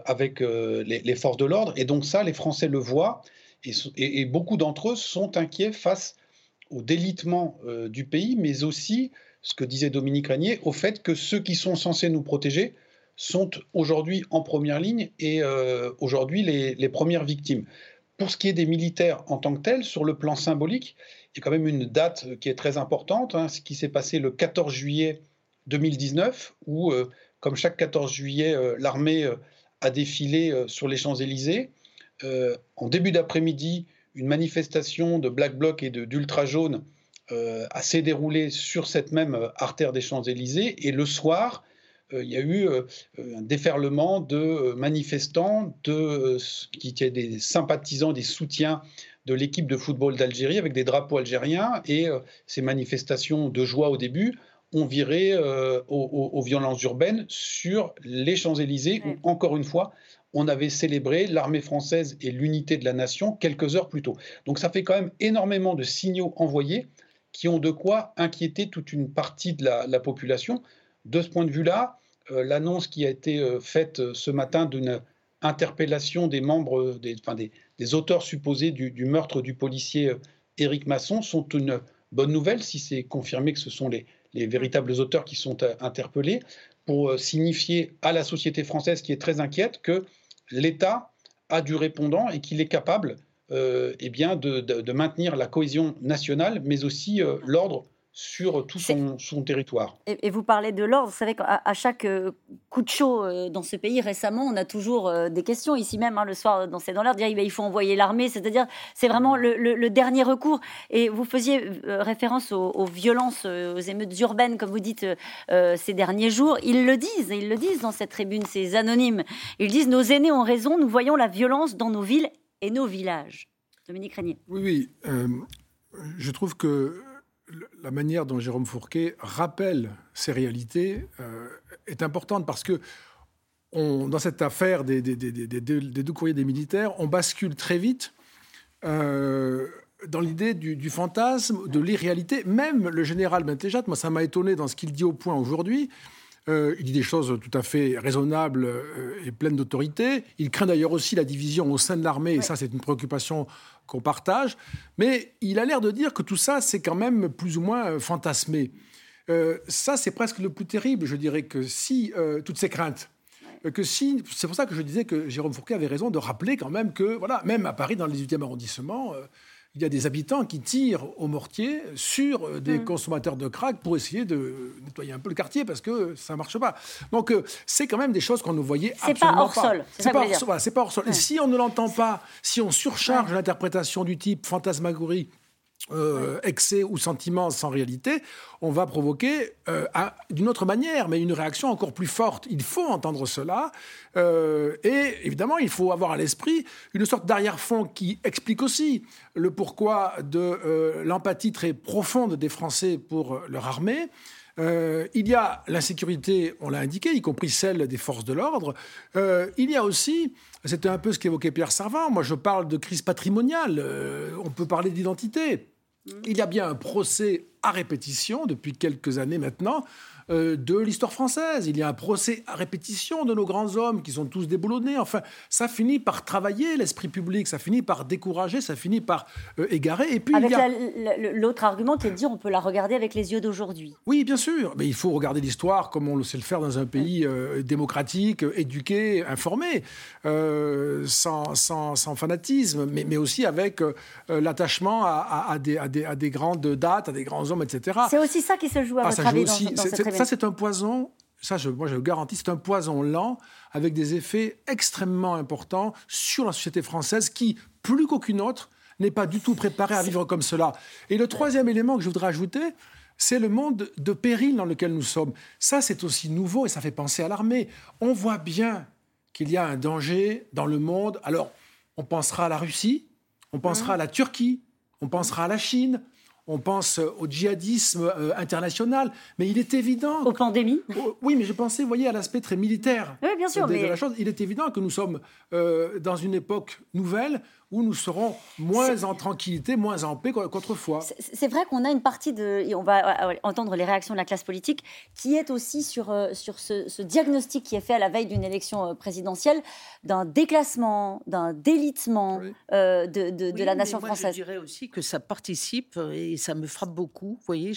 avec les, forces de l'ordre. Et donc ça, les Français le voient et, et beaucoup d'entre eux sont inquiets face au délitement euh, du pays, mais aussi, ce que disait Dominique Régnier, au fait que ceux qui sont censés nous protéger sont aujourd'hui en première ligne et euh, aujourd'hui les, premières victimes. Pour ce qui est des militaires en tant que tels, sur le plan symbolique, il y a quand même une date qui est très importante, hein, ce qui s'est passé le 14 juillet 2019, où, euh, comme chaque 14 juillet, l'armée a défilé sur les Champs-Élysées. en début d'après-midi, une manifestation de Black Bloc et d'Ultra Jaune euh, s'est déroulée sur cette même euh, artère des Champs-Élysées. Et le soir, euh, il y a eu un déferlement de manifestants, de, qui étaient des sympathisants, des soutiens de l'équipe de football d'Algérie avec des drapeaux algériens. Et ces manifestations de joie au début ont viré aux, violences urbaines sur les Champs-Élysées, où, encore une fois, on avait célébré l'armée française et l'unité de la nation quelques heures plus tôt. Donc ça fait quand même énormément de signaux envoyés qui ont de quoi inquiéter toute une partie de la, population. De ce point de vue-là, euh, l'annonce qui a été euh, faite euh, ce matin d'une interpellation des membres, des, des, auteurs supposés du, meurtre du policier Éric Masson sont une bonne nouvelle si c'est confirmé que ce sont les, les véritables auteurs qui sont interpellés, pour signifier à la société française qui est très inquiète que l'État a du répondant et qu'il est capable euh, eh de, maintenir la cohésion nationale, mais aussi euh, l'ordre sur tout son, territoire. Et, vous parlez de l'ordre. Vous savez qu'à chaque euh, coup de chaud euh, dans ce pays récemment, on a toujours euh, des questions. Ici même, hein, le soir, dans C'est dans l'ordre, il faut envoyer l'armée. C'est-à-dire, c'est vraiment le, dernier recours. Et vous faisiez référence aux, violences, aux émeutes urbaines, comme vous dites, ces derniers jours. Ils le disent, ils le disent dans cette tribune, ces anonymes. Ils disent Nos aînés ont raison, nous voyons la violence dans nos villes et nos villages. Dominique Régnier. Oui, oui. je trouve que la manière dont Jérôme Fourquet rappelle ces réalités euh, est importante parce que dans cette affaire des, deux courriers des militaires, on bascule très vite euh, dans l'idée du, fantasme, de l'irréalité. Même le général Bentéjat, moi ça m'a étonné dans ce qu'il dit au point aujourd'hui, euh, il dit des choses tout à fait raisonnables euh, et pleines d'autorité. Il craint d'ailleurs aussi la division au sein de l'armée, et ça, c'est une préoccupation qu'on partage. Mais il a l'air de dire que tout ça, c'est quand même plus ou moins euh, fantasmé. ça, c'est presque le plus terrible. Je dirais que si toutes ces craintes, que si. C'est pour ça que je disais que Jérôme Fourquet avait raison de rappeler quand même que, voilà, même à Paris, dans le 18e arrondissement, il y a des habitants qui tirent au mortier sur euh, des Mm. consommateurs de crack pour essayer de nettoyer un peu le quartier parce que ça ne marche pas. Donc, euh, c'est quand même des choses qu'on ne voyait pas absolument sol, c'est pas hors sol. c'est pas hors sol. Et si on ne l'entend pas, si on surcharge l'interprétation du type fantasmagorie, euh, excès ou sentiment sans réalité, on va provoquer euh, un- d'une autre manière, mais une réaction encore plus forte. Il faut entendre cela. euh, et évidemment, il faut avoir à l'esprit une sorte d'arrière-fond qui explique aussi le pourquoi de l'empathie très profonde des Français pour leur armée. Euh, il y a l'insécurité, on l'a indiqué, y compris celle des forces de l'ordre. Euh, il y a aussi, c'était un peu ce qu'évoquait Pierre Servant, moi je parle de crise patrimoniale, euh, on peut parler d'identité. Il y a bien un procès à répétition depuis quelques années maintenant euh, de l'histoire française. Il y a un procès à répétition de nos grands hommes qui sont tous déboulonnés. Enfin, ça finit par travailler l'esprit public, ça finit par décourager, ça finit par euh, égarer. Et puis Avec il y a... la- l'autre argument qui est de dire on peut la regarder avec les yeux d'aujourd'hui. Oui, bien sûr. Mais il faut regarder l'histoire comme on le sait le faire dans un pays euh, démocratique, éduqué, informé, sans, sans- sans fanatisme, mais, mais aussi avec l'attachement à, à- à des, à des- à des grandes dates, à des grands hommes, etc. C'est aussi ça qui se joue à Ah, votre avis dans, aussi. dans C'est- cette c'est-. Ça, c'est un poison. Ça, je, moi, je le garantis, c'est un poison lent avec des effets extrêmement importants sur la société française qui, plus qu'aucune autre, n'est pas du tout préparée à vivre comme cela. Et le troisième élément que je voudrais ajouter, c'est le monde de péril dans lequel nous sommes. Ça, c'est aussi nouveau et ça fait penser à l'armée. On voit bien qu'il y a un danger dans le monde. Alors, on pensera à la Russie, on pensera à la Turquie, on pensera à la Chine, on pense euh, au djihadisme euh, international, mais il est évident... Aux pandémies Oui, mais je pensais, vous voyez, à l'aspect très militaire Oui, bien sûr, de, la chose. Il est évident que nous sommes euh, dans une époque nouvelle où nous serons moins en tranquillité, moins en paix qu'au- qu'autrefois. C'est vrai qu'on a une partie de, et on va euh, entendre les réactions de la classe politique, qui est aussi sur, euh, sur ce, ce diagnostic qui est fait à la veille d'une élection euh, présidentielle, d'un déclassement, d'un délitement euh, de, de- la nation moi, française. Je dirais aussi que ça participe euh, et ça me frappe beaucoup. Vous voyez,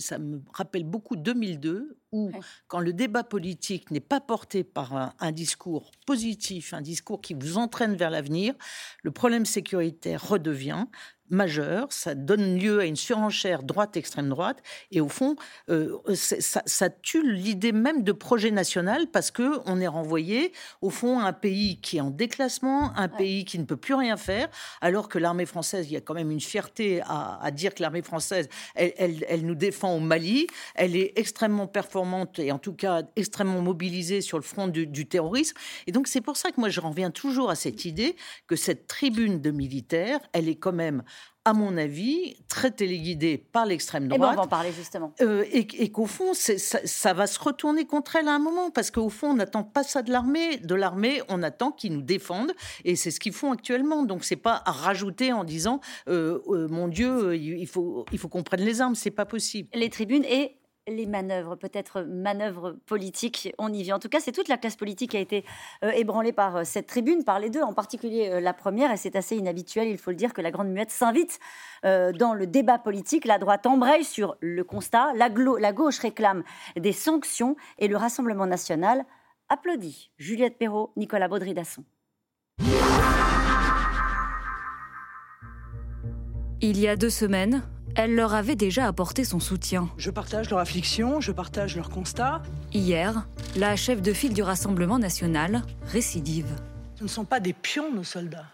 ça me rappelle beaucoup 2002 où, quand le débat politique n'est pas porté par un, un discours positif, un discours qui vous entraîne vers l'avenir, le problème sécuritaire redevient majeur, ça donne lieu à une surenchère droite-extrême droite, et au fond, euh, ça, ça tue l'idée même de projet national parce que on est renvoyé au fond à un pays qui est en déclassement, un pays qui ne peut plus rien faire, alors que l'armée française, il y a quand même une fierté à, à dire que l'armée française, elle, elle- elle nous défend au Mali, elle est extrêmement performante et en tout cas extrêmement mobilisée sur le front du, du terrorisme. Et donc c'est pour ça que moi je reviens toujours à cette idée que cette tribune de militaires, elle est quand même à mon avis, très téléguidée par l'extrême Eh ben, droite. on va en parler justement. Euh, et, et qu'au fond, ça, ça va se retourner contre elle à un moment, parce qu'au fond, on n'attend pas ça de l'armée. De l'armée, on attend qu'ils nous défendent, et c'est ce qu'ils font actuellement. Donc, c'est pas à rajouter en disant, euh, euh, mon Dieu, il il faut, il faut qu'on prenne les armes. C'est pas possible. Les tribunes et les manœuvres, peut-être manœuvres politiques, on y vient. En tout cas, c'est toute la classe politique qui a été euh, ébranlée par euh, cette tribune, par les deux, en particulier euh, la première, et c'est assez inhabituel, il faut le dire, que la Grande Muette s'invite dans le débat politique. La droite embraye sur le constat, la, la gauche réclame des sanctions, et le Rassemblement national applaudit. Juliette Perrault, Nicolas Baudry-Dasson. Il y a deux semaines, elle leur avait déjà apporté son soutien. Je partage leur affliction, je partage leur constat. Hier, la chef de file du Rassemblement national récidive. Ce ne sont pas des pions, nos soldats.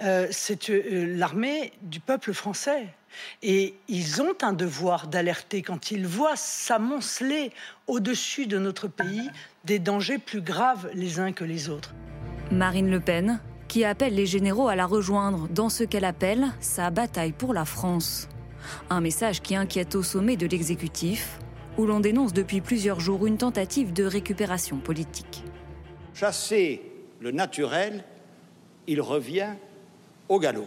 Euh, c'est euh, l'armée du peuple français. Et ils ont un devoir d'alerter quand ils voient s'amonceler au-dessus de notre pays des dangers plus graves les uns que les autres. Marine Le Pen, qui appelle les généraux à la rejoindre dans ce qu'elle appelle sa bataille pour la France. Un message qui inquiète au sommet de l'exécutif, où l'on dénonce depuis plusieurs jours une tentative de récupération politique. Chasser le naturel, il revient au galop.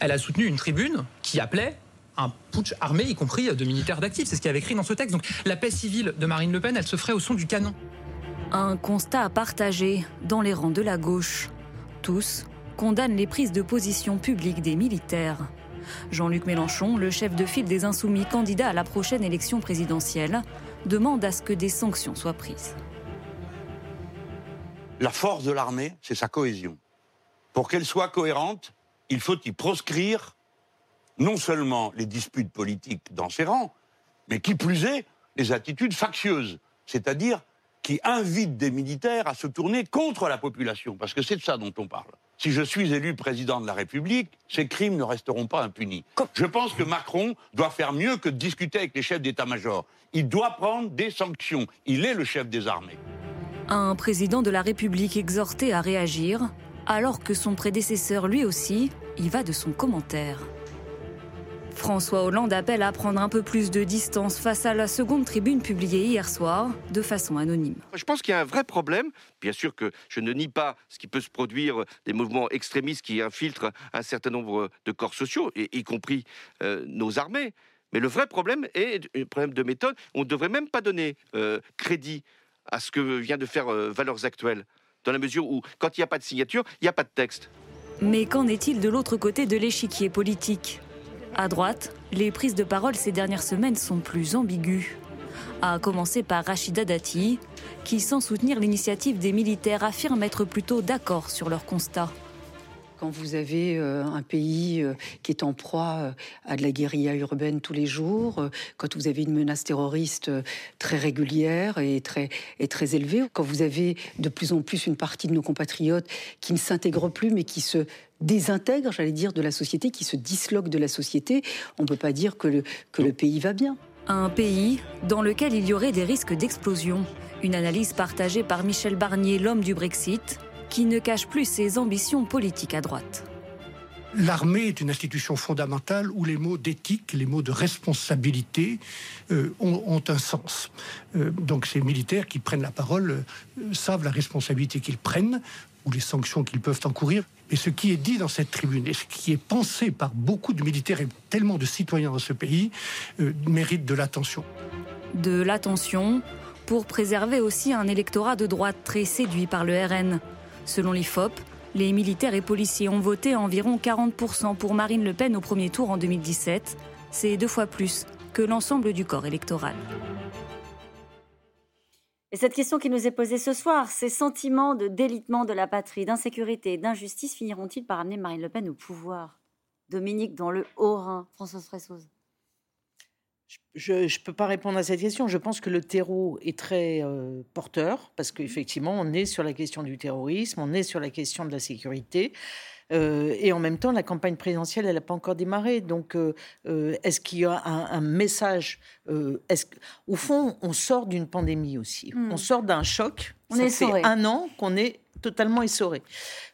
Elle a soutenu une tribune qui appelait un putsch armé, y compris de militaires d'actifs. C'est ce qu'il y avait écrit dans ce texte. Donc la paix civile de Marine Le Pen, elle se ferait au son du canon. Un constat partagé dans les rangs de la gauche. Tous condamnent les prises de position publiques des militaires. Jean-Luc Mélenchon, le chef de file des Insoumis candidat à la prochaine élection présidentielle, demande à ce que des sanctions soient prises. La force de l'armée, c'est sa cohésion. Pour qu'elle soit cohérente, il faut y proscrire non seulement les disputes politiques dans ses rangs, mais qui plus est, les attitudes factieuses, c'est-à-dire qui invitent des militaires à se tourner contre la population, parce que c'est de ça dont on parle. Si je suis élu président de la République, ces crimes ne resteront pas impunis. Je pense que Macron doit faire mieux que de discuter avec les chefs d'état-major. Il doit prendre des sanctions. Il est le chef des armées. Un président de la République exhorté à réagir, alors que son prédécesseur lui aussi y va de son commentaire. François Hollande appelle à prendre un peu plus de distance face à la seconde tribune publiée hier soir de façon anonyme. Je pense qu'il y a un vrai problème. Bien sûr que je ne nie pas ce qui peut se produire des mouvements extrémistes qui infiltrent un certain nombre de corps sociaux, y compris euh, nos armées. Mais le vrai problème est un problème de méthode. On ne devrait même pas donner euh, crédit à ce que vient de faire euh, Valeurs Actuelles, dans la mesure où, quand il n'y a pas de signature, il n'y a pas de texte. Mais qu'en est-il de l'autre côté de l'échiquier politique? À droite, les prises de parole ces dernières semaines sont plus ambiguës. À commencer par Rachida Dati, qui, sans soutenir l'initiative des militaires, affirme être plutôt d'accord sur leur constat. Quand vous avez euh, un pays euh, qui est en proie euh, à de la guérilla urbaine tous les jours, quand vous avez une menace terroriste très régulière et très, élevée, quand vous avez de plus en plus une partie de nos compatriotes qui ne s'intègrent plus mais qui se désintègre, j'allais dire, de la société, qui se disloque de la société, on ne peut pas dire que le, que le pays va bien. Un pays dans lequel il y aurait des risques d'explosion. Une analyse partagée par Michel Barnier, l'homme du Brexit, qui ne cache plus ses ambitions politiques à droite. L'armée est une institution fondamentale où les mots d'éthique, les mots de responsabilité euh, ont, un sens. Euh, donc ces militaires qui prennent la parole euh, savent la responsabilité qu'ils prennent ou les sanctions qu'ils peuvent encourir. Et ce qui est dit dans cette tribune et ce qui est pensé par beaucoup de militaires et tellement de citoyens dans ce pays mérite de l'attention. De l'attention pour préserver aussi un électorat de droite très séduit par le RN. Selon l'IFOP, les militaires et policiers ont voté environ 40% pour Marine Le Pen au premier tour en 2017. C'est deux fois plus que l'ensemble du corps électoral. Et cette question qui nous est posée ce soir, ces sentiments de délitement de la patrie, d'insécurité, d'injustice finiront-ils par amener Marine Le Pen au pouvoir? Dominique, dans le Haut-Rhin, Françoise Fressoz je ne peux pas répondre à cette question. Je pense que le terreau est très euh, porteur, parce qu'effectivement, on est sur la question du terrorisme, on est sur la question de la sécurité. Euh, et en même temps, la campagne présidentielle, elle n'a pas encore démarré. Donc, euh, euh, est-ce qu'il y a un, message est-ce, Au fond, on sort d'une pandémie aussi. Hmm. On sort d'un choc. On Ça est fait un an qu'on est totalement essoré.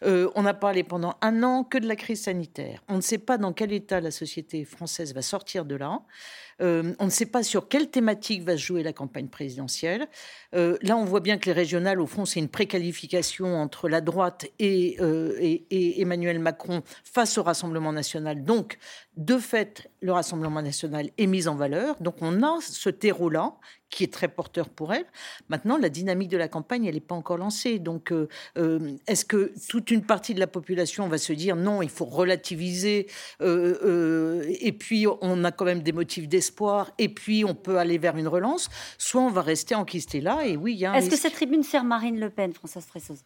on a parlé pendant un an que de la crise sanitaire. On ne sait pas dans quel état la société française va sortir de là. Euh, on ne sait pas sur quelle thématique va se jouer la campagne présidentielle. Euh, là, on voit bien que les régionales, au fond, c'est une préqualification entre la droite euh, et, Emmanuel Macron face au Rassemblement national. Donc, de fait, le Rassemblement national est mis en valeur. Donc, on a ce terreau-là qui est très porteur pour elle. Maintenant, la dynamique de la campagne, elle n'est pas encore lancée. Donc, est-ce que toute une partie de la population va se dire non, il faut relativiser et puis on a quand même des motifs d'espoir et puis on peut aller vers une relance, soit on va rester enquisté là, et oui, il y a Est-ce que cette tribune sert Marine Le Pen, Françoise Fressoz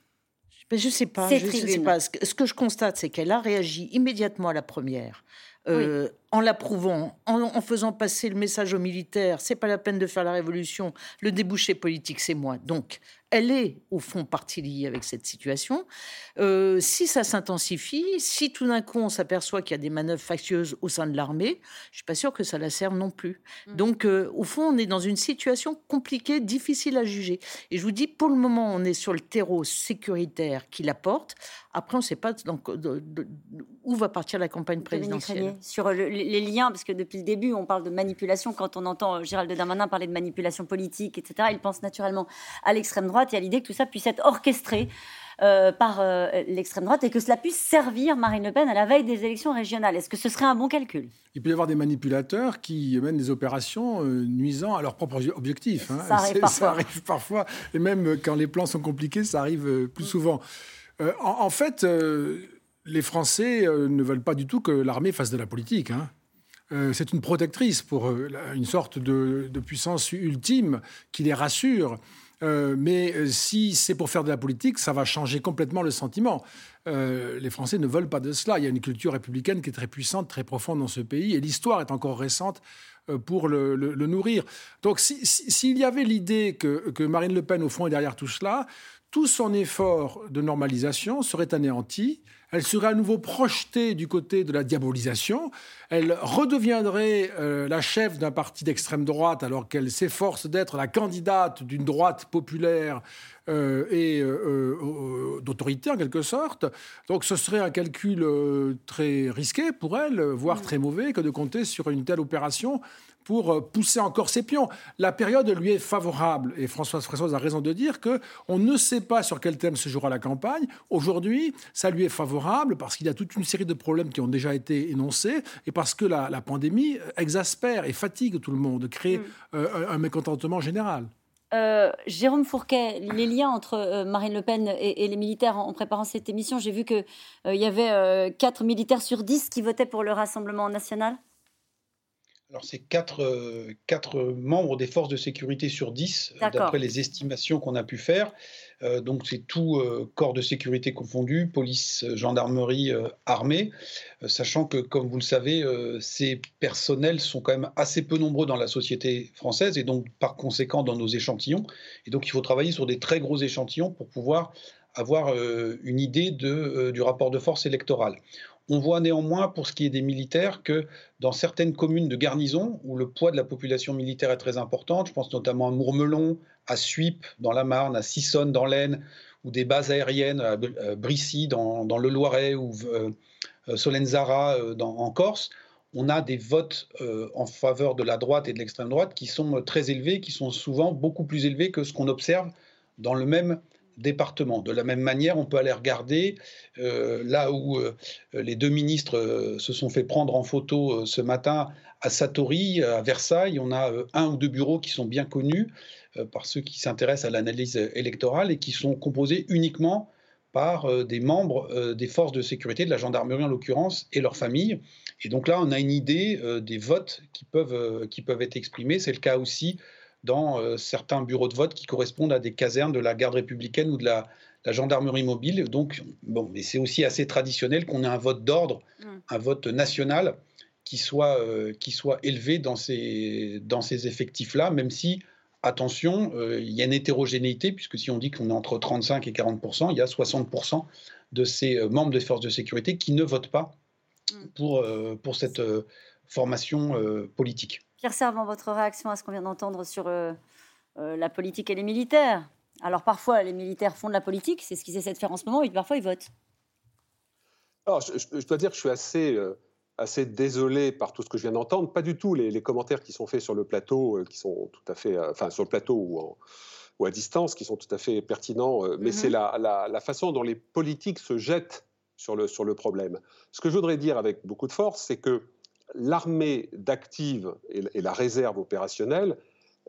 je ne sais pas. Je, sais pas. Ce que, je constate, c'est qu'elle a réagi immédiatement à la première. Euh, en l'approuvant, en, en, faisant passer le message aux militaires, c'est pas la peine de faire la révolution, le débouché politique c'est moi. Donc, elle est au fond partie liée avec cette situation. Euh, si ça s'intensifie, si tout d'un coup on s'aperçoit qu'il y a des manœuvres factieuses au sein de l'armée, je suis pas sûre que ça la serve non plus. Mmh. Donc, euh, au fond, on est dans une situation compliquée, difficile à juger. Et je vous dis, pour le moment, on est sur le terreau sécuritaire qui la porte. Après, on ne sait pas donc, où va partir la campagne présidentielle. Sur les liens, parce que depuis le début, on parle de manipulation. Quand on entend euh, Gérald Darmanin parler de manipulation politique, etc., il pense naturellement à l'extrême droite et à l'idée que tout ça puisse être orchestré. Euh, par euh, l'extrême droite et que cela puisse servir Marine Le Pen à la veille des élections régionales. Est-ce que ce serait un bon calcul? Il peut y avoir des manipulateurs qui mènent des opérations nuisant à leurs propres objectifs. Hein. Ça, arrive parfois. ça, arrive parfois. Et même quand les plans sont compliqués, ça arrive plus souvent. en, en, fait, les Français ne veulent pas du tout que l'armée fasse de la politique. Hein. Euh, c'est une protectrice pour euh, une sorte de, puissance ultime qui les rassure. mais si c'est pour faire de la politique, ça va changer complètement le sentiment. les Français ne veulent pas de cela. Il y a une culture républicaine qui est très puissante, très profonde dans ce pays, et l'histoire est encore récente pour le, nourrir. Donc s'il y avait l'idée que, que, Marine Le Pen, au fond, est derrière tout cela, tout son effort de normalisation serait anéanti elle serait à nouveau projetée du côté de la diabolisation, elle redeviendrait euh, la chef d'un parti d'extrême droite alors qu'elle s'efforce d'être la candidate d'une droite populaire euh, et euh, d'autorité en quelque sorte. Donc ce serait un calcul très risqué pour elle, voire mm. très mauvais, que de compter sur une telle opération pour euh, pousser encore ses pions. La période lui est favorable et Françoise Fressoz a raison de dire que on ne sait pas sur quel thème se jouera la campagne. Aujourd'hui, ça lui est favorable parce qu'il y a toute une série de problèmes qui ont déjà été énoncés et parce que la, pandémie exaspère et fatigue tout le monde, crée mm. euh, un mécontentement général. Euh, Jérôme Fourquet, les liens entre Marine Le Pen et, les militaires en, préparant cette émission, j'ai vu qu'il il y avait 4 militaires sur 10 qui votaient pour le Rassemblement national alors, c'est quatre, euh, quatre, membres des forces de sécurité sur 10, euh, d'après les estimations qu'on a pu faire. Euh, donc, c'est tout corps de sécurité confondu, police, gendarmerie, armée, sachant que, comme vous le savez, ces personnels sont quand même assez peu nombreux dans la société française et donc, par conséquent, dans nos échantillons. Et donc, il faut travailler sur des très gros échantillons pour pouvoir avoir une idée de, du rapport de force électorale. On voit néanmoins, pour ce qui est des militaires, que dans certaines communes de garnison, où le poids de la population militaire est très important, je pense notamment à Mourmelon, à Suippes dans la Marne, à Sissonne dans l'Aisne, ou des bases aériennes à Brissy dans, le Loiret, ou euh, euh, Solenzara euh, en Corse, on a des votes en faveur de la droite et de l'extrême droite qui sont très élevés, qui sont souvent beaucoup plus élevés que ce qu'on observe dans le même département. De la même manière, on peut aller regarder euh, là où euh, les deux ministres euh, se sont fait prendre en photo ce matin à Satori, à Versailles. On a un ou deux bureaux qui sont bien connus par ceux qui s'intéressent à l'analyse électorale et qui sont composés uniquement par des membres des forces de sécurité, de la gendarmerie en l'occurrence, et leurs familles. Et donc là, on a une idée des votes qui peuvent, qui peuvent être exprimés. C'est le cas aussi dans euh, certains bureaux de vote qui correspondent à des casernes de la garde républicaine ou de la, gendarmerie mobile. Donc, bon, mais c'est aussi assez traditionnel qu'on ait un vote d'ordre, un vote national qui soit, euh, qui soit élevé dans ces, dans ces effectifs-là, même si, attention, euh, il y a une hétérogénéité, puisque si on dit qu'on est entre 35 et 40 il y a 60 de ces membres des forces de sécurité qui ne votent pas pour, pour cette formation politique. Pierre Servant, votre réaction à ce qu'on vient d'entendre sur euh, euh, la politique et les militaires Alors parfois, les militaires font de la politique, c'est ce qu'ils essaient de faire en ce moment, et parfois ils votent. Alors, je, dois dire que je suis assez, euh, assez désolé par tout ce que je viens d'entendre. Pas du tout les, commentaires qui sont faits sur le plateau, qui sont tout à fait, enfin sur le plateau ou, ou, à distance, qui sont tout à fait pertinents. mais c'est mm-hmm. la, la, façon dont les politiques se jettent sur le, sur le problème. Ce que je voudrais dire avec beaucoup de force, c'est que l'armée d'active et, la réserve opérationnelle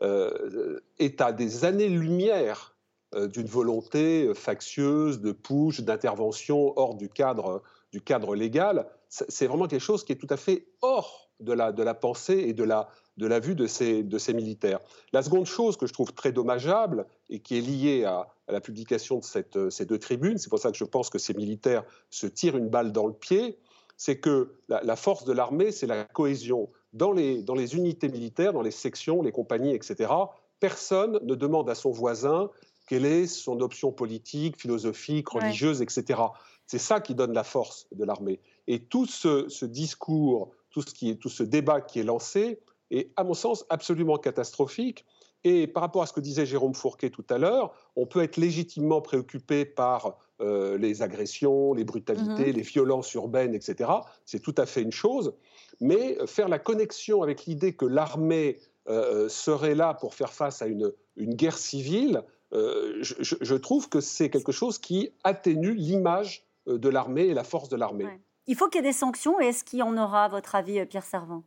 euh, est à des années-lumière euh, d'une volonté factieuse de push, d'intervention hors du cadre, du cadre légal. C'est vraiment quelque chose qui est tout à fait hors de la, de la pensée et de la, de la vue de ces, de ces militaires. La seconde chose que je trouve très dommageable et qui est liée à, la publication de ces deux tribunes, c'est pour ça que je pense que ces militaires se tirent une balle dans le pied, c'est que la, force de l'armée, c'est la cohésion. Dans les, dans les unités militaires, dans les sections, les compagnies, etc., personne ne demande à son voisin quelle est son option politique, philosophique, religieuse, etc. C'est ça qui donne la force de l'armée. Et tout ce, discours, tout ce, qui est, tout ce débat qui est lancé est, à mon sens, absolument catastrophique. Et par rapport à ce que disait Jérôme Fourquet tout à l'heure, on peut être légitimement préoccupé par euh, les agressions, les brutalités, mhm. les violences urbaines, etc. C'est tout à fait une chose. Mais faire la connexion avec l'idée que l'armée euh, serait là pour faire face à une, guerre civile, euh, je, trouve que c'est quelque chose qui atténue l'image de l'armée et la force de l'armée. Il faut qu'il y ait des sanctions. Et est-ce qu'il y en aura, à votre avis, Pierre Servant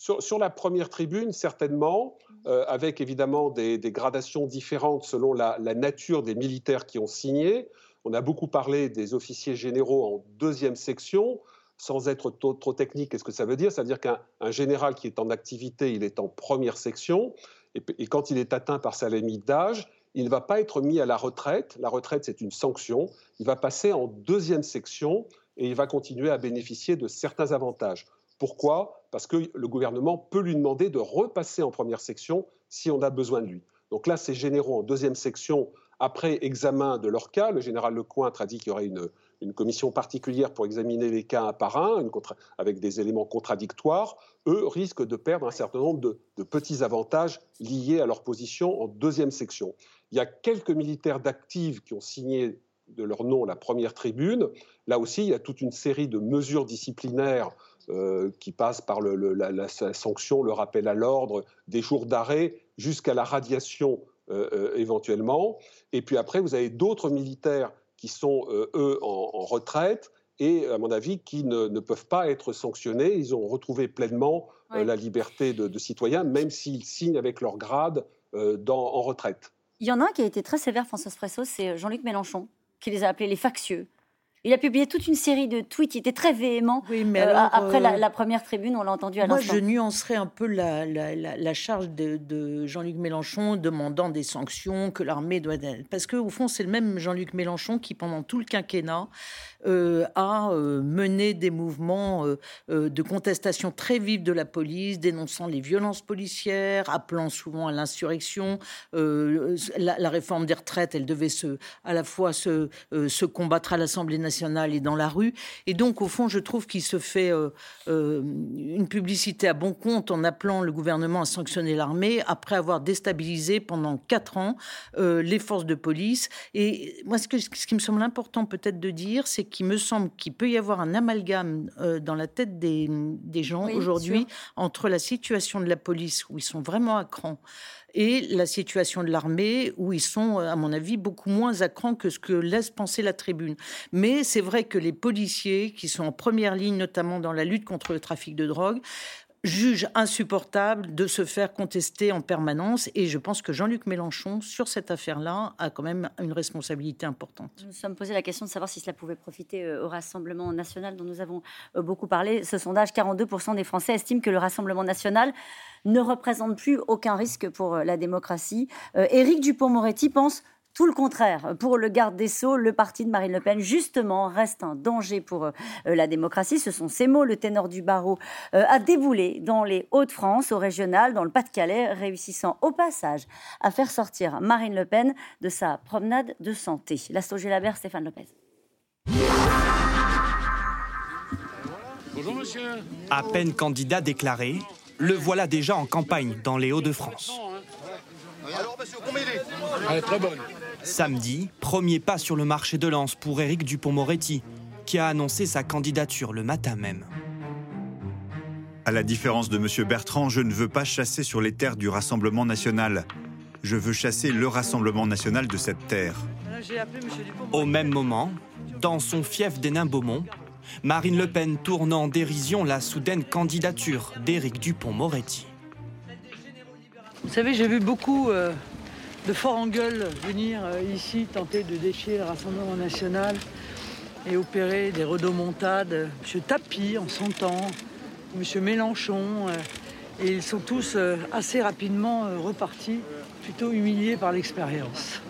sur, la première tribune, certainement, avec évidemment des, gradations différentes selon la, nature des militaires qui ont signé. On a beaucoup parlé des officiers généraux en deuxième section. Sans être trop, technique, qu'est-ce que ça veut dire? Ça veut dire qu'un général qui est en activité, il est en première section. et, quand il est atteint par sa limite d'âge, il ne va pas être mis à la retraite. La retraite, c'est une sanction. Il va passer en deuxième section et il va continuer à bénéficier de certains avantages. Pourquoi? Parce que le gouvernement peut lui demander de repasser en première section si on a besoin de lui. Donc là, ces généraux en deuxième section, après examen de leur cas, le général Lecointre a dit qu'il y aurait une, commission particulière pour examiner les cas un par un, avec des éléments contradictoires, eux risquent de perdre un certain nombre de, petits avantages liés à leur position en deuxième section. Il y a quelques militaires d'actifs qui ont signé de leur nom la première tribune. Là aussi, il y a toute une série de mesures disciplinaires euh, qui passent par la, sanction, le rappel à l'ordre, des jours d'arrêt, jusqu'à la radiation euh, euh, éventuellement. Et puis après, vous avez d'autres militaires qui sont, eux, en, retraite et, à mon avis, qui ne, peuvent pas être sanctionnés. Ils ont retrouvé pleinement la liberté de, de, citoyen, même s'ils signent avec leur grade dans, en retraite. Il y en a un qui a été très sévère, François Fresso, c'est Jean-Luc Mélenchon, qui les a appelés les factieux. Il a publié toute une série de tweets, il était très véhément. Oui, mais euh, après euh, la, première tribune, on l'a entendu à l'instant. Moi, je nuancerais un peu la, la, charge de, Jean-Luc Mélenchon demandant des sanctions, que l'armée doit... Parce qu'au fond, c'est le même Jean-Luc Mélenchon qui, pendant tout le quinquennat, euh, a mené des mouvements de contestation très vifs de la police, dénonçant les violences policières, appelant souvent à l'insurrection. La, réforme des retraites, elle devait se, à la fois se, se combattre à l'Assemblée nationale et dans la rue. Et donc, au fond, je trouve qu'il se fait euh, euh, une publicité à bon compte en appelant le gouvernement à sanctionner l'armée après avoir déstabilisé pendant quatre ans euh, les forces de police. Et moi, ce, que, ce qui me semble important peut-être de dire, c'est qu'il me semble qu'il peut y avoir un amalgame dans la tête des, des gens aujourd'hui entre la situation de la police, où ils sont vraiment à cran, et la situation de l'armée, où ils sont, à mon avis, beaucoup moins à cran que ce que laisse penser la tribune. Mais c'est vrai que les policiers, qui sont en première ligne, notamment dans la lutte contre le trafic de drogue, juge insupportable de se faire contester en permanence. Et je pense que Jean-Luc Mélenchon, sur cette affaire-là, a quand même une responsabilité importante. Nous nous sommes posé la question de savoir si cela pouvait profiter euh, au Rassemblement national dont nous avons euh, beaucoup parlé. Ce sondage, 42% des Français estiment que le Rassemblement national ne représente plus aucun risque pour euh, la démocratie. Éric Dupont-Moretti pense tout le contraire, pour le garde des Sceaux, le parti de Marine Le Pen, justement, reste un danger pour euh, la démocratie. Ce sont ces mots. Le ténor du barreau euh, a déboulé dans les Hauts-de-France, au régional, dans le Pas-de-Calais, réussissant au passage à faire sortir Marine Le Pen de sa promenade de santé. L'Asto Labert, Stéphane Lopez. Bonjour monsieur. À peine candidat déclaré, le voilà déjà en campagne dans les Hauts-de-France. Alors, monsieur, combien il est Elle est très bonne. Samedi, premier pas sur le marché de Lens pour Éric Dupont-Moretti, qui a annoncé sa candidature le matin même. À la différence de M. Bertrand, je ne veux pas chasser sur les terres du Rassemblement national. Je veux chasser le Rassemblement national de cette terre. Au même moment, dans son fief des Nains-Beaumont, Marine Le Pen tourne en dérision la soudaine candidature d'Éric Dupont-Moretti. Vous savez, j'ai vu beaucoup euh, de forts en gueule venir euh, ici tenter de déchirer le Rassemblement national et opérer des redomontades. M. Tapie en son temps, M. Mélenchon, euh, et ils sont tous assez rapidement repartis, plutôt humiliés par l'expérience.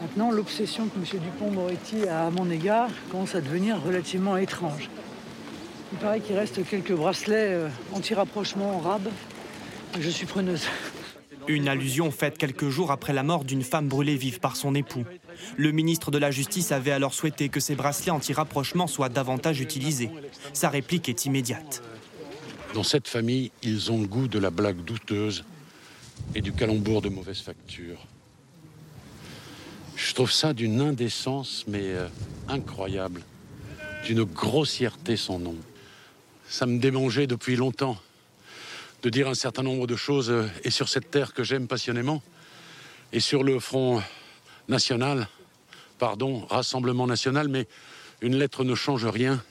Maintenant, l'obsession que M. Dupont-Moretti a à mon égard commence à devenir relativement étrange. Il paraît qu'il reste quelques bracelets anti-rapprochement en rab je suis preneuse. Une allusion faite quelques jours après la mort d'une femme brûlée vive par son époux. Le ministre de la Justice avait alors souhaité que ces bracelets anti-rapprochement soient davantage utilisés. Sa réplique est immédiate. Dans cette famille, ils ont le goût de la blague douteuse et du calembour de mauvaise facture. Je trouve ça d'une indécence, mais euh, incroyable, d'une grossièreté sans nom. Ça me démangeait depuis longtemps de dire un certain nombre de choses euh, et sur cette terre que j'aime passionnément et sur le front national, pardon, Rassemblement national, mais une lettre ne change rien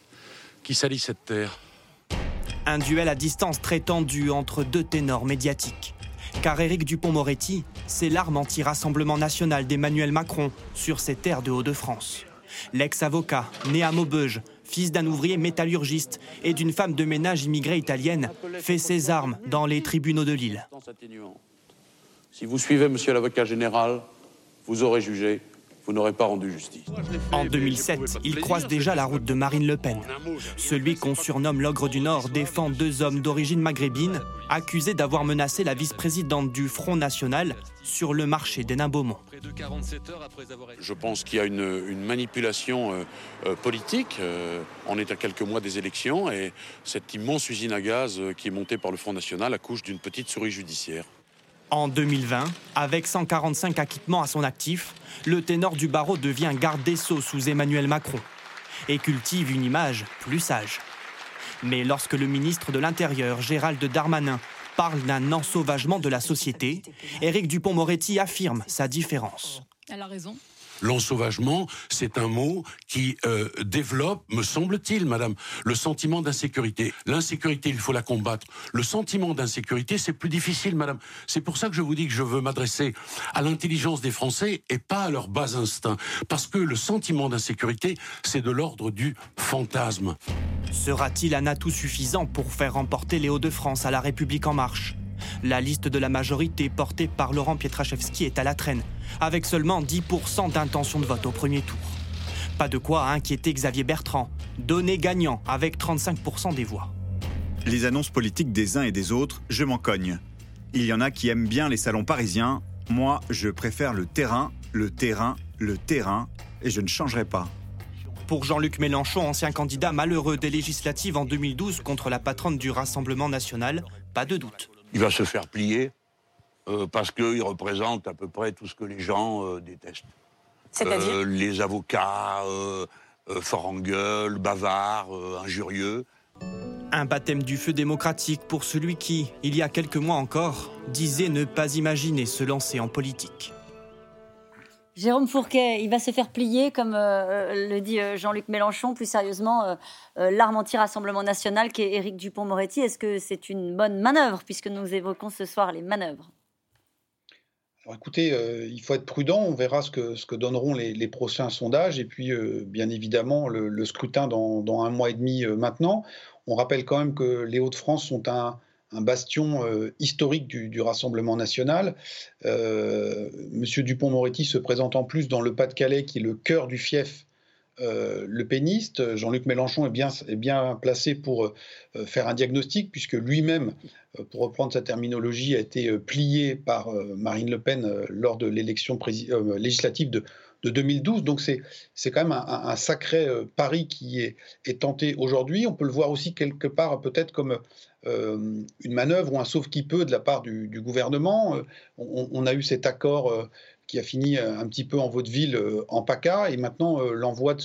qui salit cette terre? Un duel à distance très tendu entre deux ténors médiatiques. Car Éric Dupont-Moretti, c'est l'arme anti-Rassemblement national d'Emmanuel Macron sur ces terres de Hauts-de-France. L'ex-avocat, né à Maubeuge, fils d'un ouvrier métallurgiste et d'une femme de ménage immigrée italienne, fait ses armes dans les tribunaux de Lille. Si vous suivez monsieur l'avocat général, vous aurez jugé vous n'aurez pas rendu justice. En 2007, il croise déjà la route de Marine Le Pen. Celui qu'on surnomme l'ogre du Nord défend deux hommes d'origine maghrébine accusés d'avoir menacé la vice-présidente du Front National sur le marché des Beaumont. Je pense qu'il y a une, manipulation euh, euh, politique. Euh, on est à quelques mois des élections et cette immense usine à gaz qui est montée par le Front National accouche d'une petite souris judiciaire. En 2020, avec 145 acquittements à son actif, le ténor du barreau devient garde des Sceaux sous Emmanuel Macron et cultive une image plus sage. Mais lorsque le ministre de l'Intérieur, Gérald Darmanin, parle d'un ensauvagement de la société, Éric Dupont-Moretti affirme sa différence. Elle a raison. L'ensauvagement, c'est un mot qui euh, développe, me semble-t-il, madame, le sentiment d'insécurité. L'insécurité, il faut la combattre. Le sentiment d'insécurité, c'est plus difficile, madame. C'est pour ça que je vous dis que je veux m'adresser à l'intelligence des Français et pas à leur bas instinct. Parce que le sentiment d'insécurité, c'est de l'ordre du fantasme. Sera-t-il un atout suffisant pour faire remporter les Hauts-de-France à la République en marche? La liste de la majorité portée par Laurent Pietraszewski est à la traîne, avec seulement 10% d'intention de vote au premier tour. Pas de quoi inquiéter Xavier Bertrand, donné gagnant avec 35% des voix. Les annonces politiques des uns et des autres, je m'en cogne. Il y en a qui aiment bien les salons parisiens. Moi, je préfère le terrain, le terrain, le terrain, et je ne changerai pas. Pour Jean-Luc Mélenchon, ancien candidat malheureux des législatives en 2012 contre la patronne du Rassemblement national, pas de doute il va se faire plier euh, parce qu'il représente à peu près tout ce que les gens euh, détestent. C'est-à-dire euh, Les avocats, fort en gueule, bavards, injurieux. Un baptême du feu démocratique pour celui qui, il y a quelques mois encore, disait ne pas imaginer se lancer en politique. Jérôme Fourquet, il va se faire plier, comme euh, le dit euh, Jean-Luc Mélenchon, plus sérieusement, euh, l'arme anti-rassemblement national qui est Éric Dupont-Moretti. Est-ce que c'est une bonne manœuvre, puisque nous évoquons ce soir les manœuvres? Alors écoutez, il faut être prudent, on verra ce que, ce que donneront les, prochains sondages et puis bien évidemment le, scrutin dans, un mois et demi maintenant. On rappelle quand même que les Hauts-de-France sont un, un bastion euh, historique du, Rassemblement national. Euh, Monsieur Dupont-Moretti se présente en plus dans le Pas-de-Calais, qui est le cœur du fief euh, le péniste. Jean-Luc Mélenchon est bien, est bien placé pour faire un diagnostic, puisque lui-même, pour reprendre sa terminologie, a été plié par Marine Le Pen lors de l'élection législative de, de 2012. Donc c'est quand même un, sacré pari qui est, est tenté aujourd'hui. On peut le voir aussi quelque part peut-être comme euh, une manœuvre ou un sauve-qui-peut de la part du, gouvernement. Euh, on, a eu cet accord euh, qui a fini un petit peu en vaudeville en PACA, et maintenant l'envoi de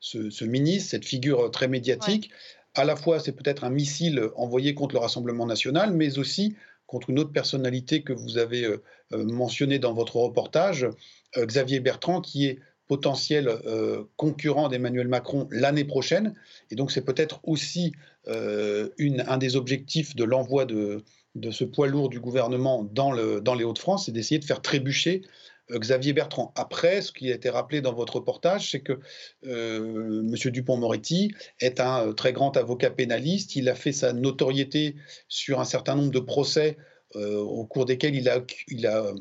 ce, ministre, cette figure très médiatique, à la fois c'est peut-être un missile envoyé contre le Rassemblement national, mais aussi contre une autre personnalité que vous avez mentionnée dans votre reportage, Xavier Bertrand, qui est potentiel euh, concurrent d'Emmanuel Macron l'année prochaine. Et donc c'est peut-être aussi euh, un des objectifs de l'envoi de, ce poids lourd du gouvernement dans, dans les Hauts-de-France, c'est d'essayer de faire trébucher euh, Xavier Bertrand. Après, ce qui a été rappelé dans votre reportage, c'est que M. Dupont-Moretti est un très grand avocat pénaliste. Il a fait sa notoriété sur un certain nombre de procès au cours desquels il a, il a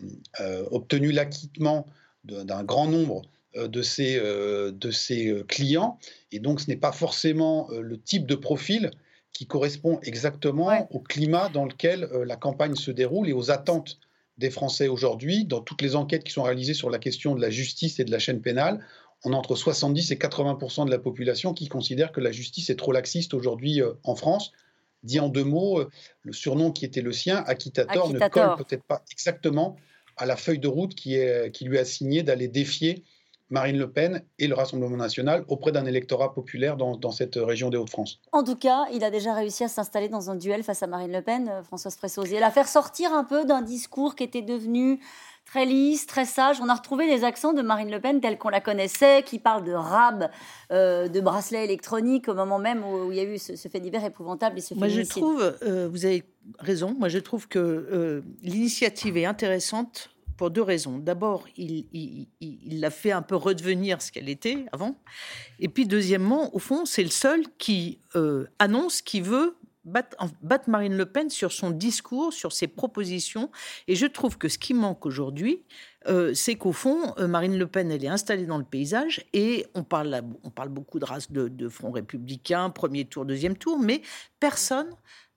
obtenu l'acquittement d'un grand nombre euh, de ses, euh, de ses euh, clients. Et donc, ce n'est pas forcément le type de profil qui correspond exactement au climat dans lequel la campagne se déroule et aux attentes des Français aujourd'hui. Dans toutes les enquêtes qui sont réalisées sur la question de la justice et de la chaîne pénale, on a entre 70 et 80% de la population qui considère que la justice est trop laxiste aujourd'hui en France. Dit en deux mots, le surnom qui était le sien, acquittateur, ne colle peut-être pas exactement à la feuille de route qui, est, qui lui a signé d'aller défier Marine Le Pen et le Rassemblement national auprès d'un électorat populaire dans, cette région des Hauts-de-France. En tout cas, il a déjà réussi à s'installer dans un duel face à Marine Le Pen, euh, Françoise Fressosi, et la faire sortir un peu d'un discours qui était devenu très lisse, très sage. On a retrouvé les accents de Marine Le Pen tels qu'on la connaissait, qui parle de rab, euh, de bracelet électronique au moment même où, il y a eu ce, fait divers et ce Moi, je trouve, euh, vous avez raison, moi je trouve que l'initiative est intéressante pour deux raisons. D'abord, il, l'a fait un peu redevenir ce qu'elle était avant. Et puis, deuxièmement, au fond, c'est le seul qui euh, annonce qu'il veut battre, Marine Le Pen sur son discours, sur ses propositions. Et je trouve que ce qui manque aujourd'hui, euh, c'est qu'au fond, euh, Marine Le Pen, elle est installée dans le paysage et on parle, on parle beaucoup de race de, de front républicain, premier tour, deuxième tour, mais personne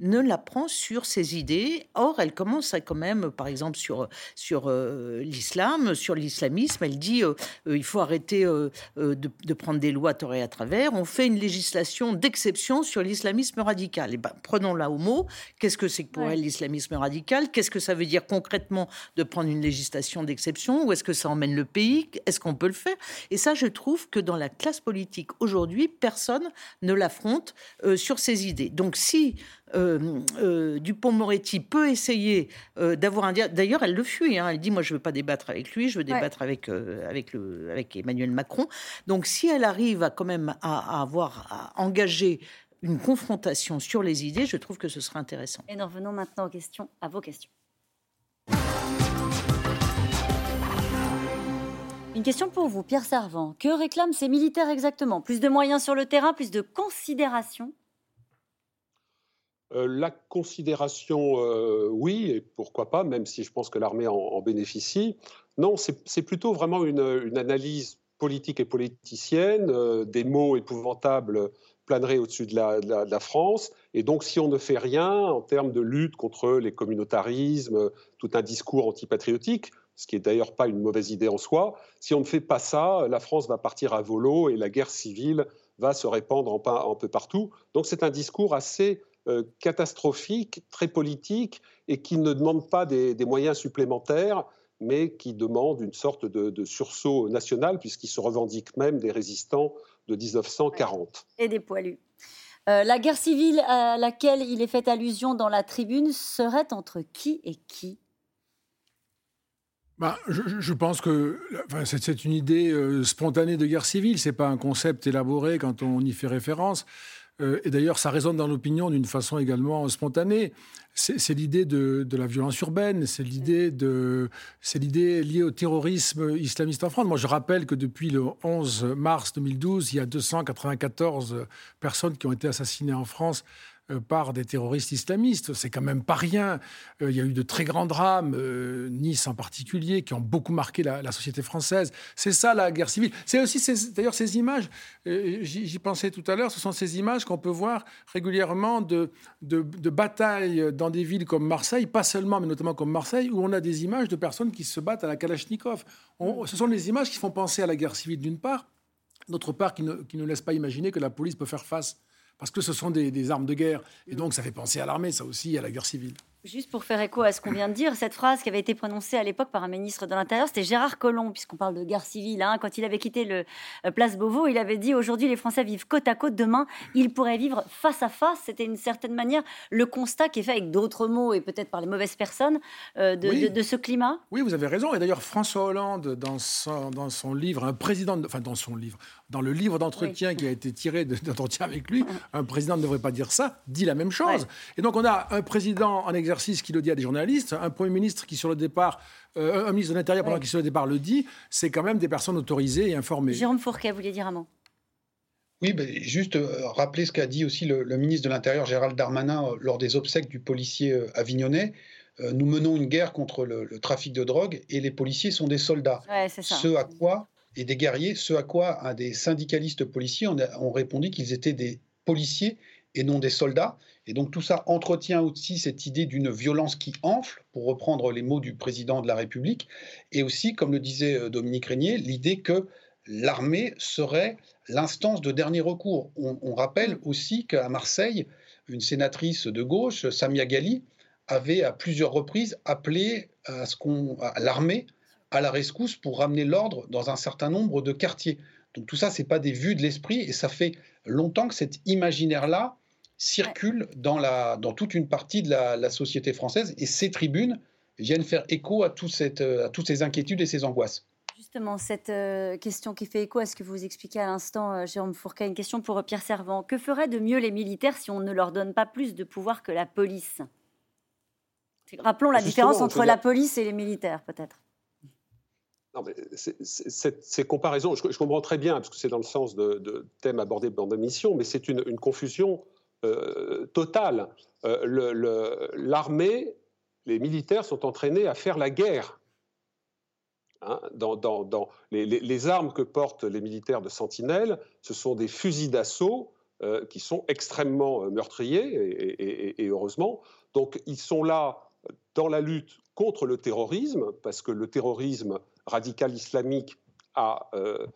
ne la prend sur ses idées. Or, elle commence à quand même, par exemple, sur, sur euh, l'islam, sur l'islamisme, elle dit euh, euh, il faut arrêter de, prendre des lois torées à travers. On fait une législation d'exception sur l'islamisme radical. Et eh ben, prenons-la au mot. Qu'est-ce que c'est que pour elle l'islamisme radical? Qu'est-ce que ça veut dire concrètement de prendre une législation d'exception Où est-ce que ça emmène le pays Est-ce qu'on peut le faire? Et ça, je trouve que dans la classe politique aujourd'hui, personne ne l'affronte sur ses idées. Donc, si euh, euh, Dupont-Moretti peut essayer euh, d'avoir un D'ailleurs, elle le fuit. Hein. Elle dit Moi, je ne veux pas débattre avec lui, je veux débattre avec, avec, le, avec Emmanuel Macron. Donc, si elle arrive à quand même à, avoir à engager une confrontation sur les idées, je trouve que ce sera intéressant. Et nous revenons maintenant aux questions, à vos questions. Une question pour vous, Pierre Servant. Que réclament ces militaires exactement? Plus de moyens sur le terrain, plus de considération? Euh, la considération, euh, oui, et pourquoi pas, même si je pense que l'armée en, bénéficie. Non, c'est plutôt vraiment une, analyse politique et politicienne. Euh, des mots épouvantables planeraient au-dessus de la, France. Et donc, si on ne fait rien en termes de lutte contre les communautarismes, tout un discours antipatriotique, ce qui est d'ailleurs pas une mauvaise idée en soi, si on ne fait pas ça, la France va partir à volo et la guerre civile va se répandre un peu partout. Donc, c'est un discours assez euh, catastrophique, très politique, et qui ne demande pas des, moyens supplémentaires, mais qui demande une sorte de, sursaut national, puisqu'il se revendique même des résistants de 1940. Et des poilus. Euh, la guerre civile à laquelle il est fait allusion dans la tribune serait entre qui et qui? Bah, je, pense que enfin, c'est une idée euh, spontanée de guerre civile, c'est pas un concept élaboré quand on y fait référence. Euh, et d'ailleurs, ça résonne dans l'opinion d'une façon également spontanée. C'est l'idée de, la violence urbaine, c'est l'idée de, liée au terrorisme islamiste en France. Moi, je rappelle que depuis le 11 mars 2012, il y a 294 personnes qui ont été assassinées en France par des terroristes islamistes. C'est quand même pas rien. Euh, il y a eu de très grands drames, euh, Nice en particulier, qui ont beaucoup marqué la, société française. C'est ça la guerre civile. C'est aussi d'ailleurs ces images, j'y pensais tout à l'heure, ce sont ces images qu'on peut voir régulièrement de, de, batailles dans des villes comme Marseille, pas seulement, mais notamment comme Marseille, où on a des images de personnes qui se battent à la Kalachnikov. ce sont les images qui font penser à la guerre civile d'une part, d'autre part qui ne, qui ne laissent pas imaginer que la police peut faire face parce que ce sont des, armes de guerre. Et donc, ça fait penser à l'armée, ça aussi, à la guerre civile. Juste pour faire écho à ce qu'on vient de dire, cette phrase qui avait été prononcée à l'époque par un ministre de l'Intérieur, c'était Gérard Collomb, puisqu'on parle de guerre civile. Hein. quand il avait quitté le euh, Place Beauvau, il avait dit aujourd'hui les Français vivent côte à côte, demain ils pourraient vivre face à face. C'était une certaine manière le constat qui est fait avec d'autres mots et peut-être par les mauvaises personnes euh, de, ce climat. Oui, vous avez raison. Et d'ailleurs, François Hollande, dans son, dans son livre, un président, enfin dans son livre, dans le livre d'entretien qui a été tiré d'entretien avec lui, un président ne devrait pas dire ça, dit la même chose. Et donc on a un président en exercice qui le dit à des journalistes, un Premier ministre qui sur le départ, euh, un ministre de l'Intérieur pendant qui sur le départ le dit, c'est quand même des personnes autorisées et informées. Jérôme Fourquet, vous vouliez dire un mot? Oui, ben, juste euh, rappeler ce qu'a dit aussi le, ministre de l'Intérieur Gérald Darmanin euh, lors des obsèques du policier avignonnais. nous menons une guerre contre le, trafic de drogue et les policiers sont des soldats. ça. Ce à quoi et des guerriers, ce à quoi un des syndicalistes policiers ont, répondu qu'ils étaient des policiers et non des soldats. Et donc tout ça entretient aussi cette idée d'une violence qui enfle, pour reprendre les mots du président de la République, et aussi, comme le disait euh, Dominique Régnier, l'idée que l'armée serait l'instance de dernier recours. On, rappelle aussi qu'à Marseille, une sénatrice de gauche, Samia Gali, avait à plusieurs reprises appelé à ce qu'on, l'armée à la rescousse pour ramener l'ordre dans un certain nombre de quartiers. Donc tout ça, ce n'est pas des vues de l'esprit et ça fait longtemps que cet imaginaire-là circule dans, la, dans toute une partie de la, société française et ces tribunes viennent faire écho à, tout cette, à toutes ces inquiétudes et ces angoisses. Justement, cette euh, question qui fait écho à ce que vous expliquez à l'instant, euh, Jérôme Fourquet, une question pour Pierre Servant. Que feraient de mieux les militaires si on ne leur donne pas plus de pouvoir que la police? Rappelons la différence entre la police et les militaires, peut-être. Non, mais ces comparaisons, je, comprends très bien, parce que c'est dans le sens de, thèmes abordés dans la mission, mais c'est une, confusion totale. L'armée, les militaires sont entraînés à faire la guerre. Hein, dans, les, armes que portent les militaires de Sentinelle, ce sont des fusils d'assaut qui sont extrêmement meurtriers, et, heureusement. Donc ils sont là dans la lutte contre le terrorisme, parce que le terrorisme radical islamique a, euh, euh,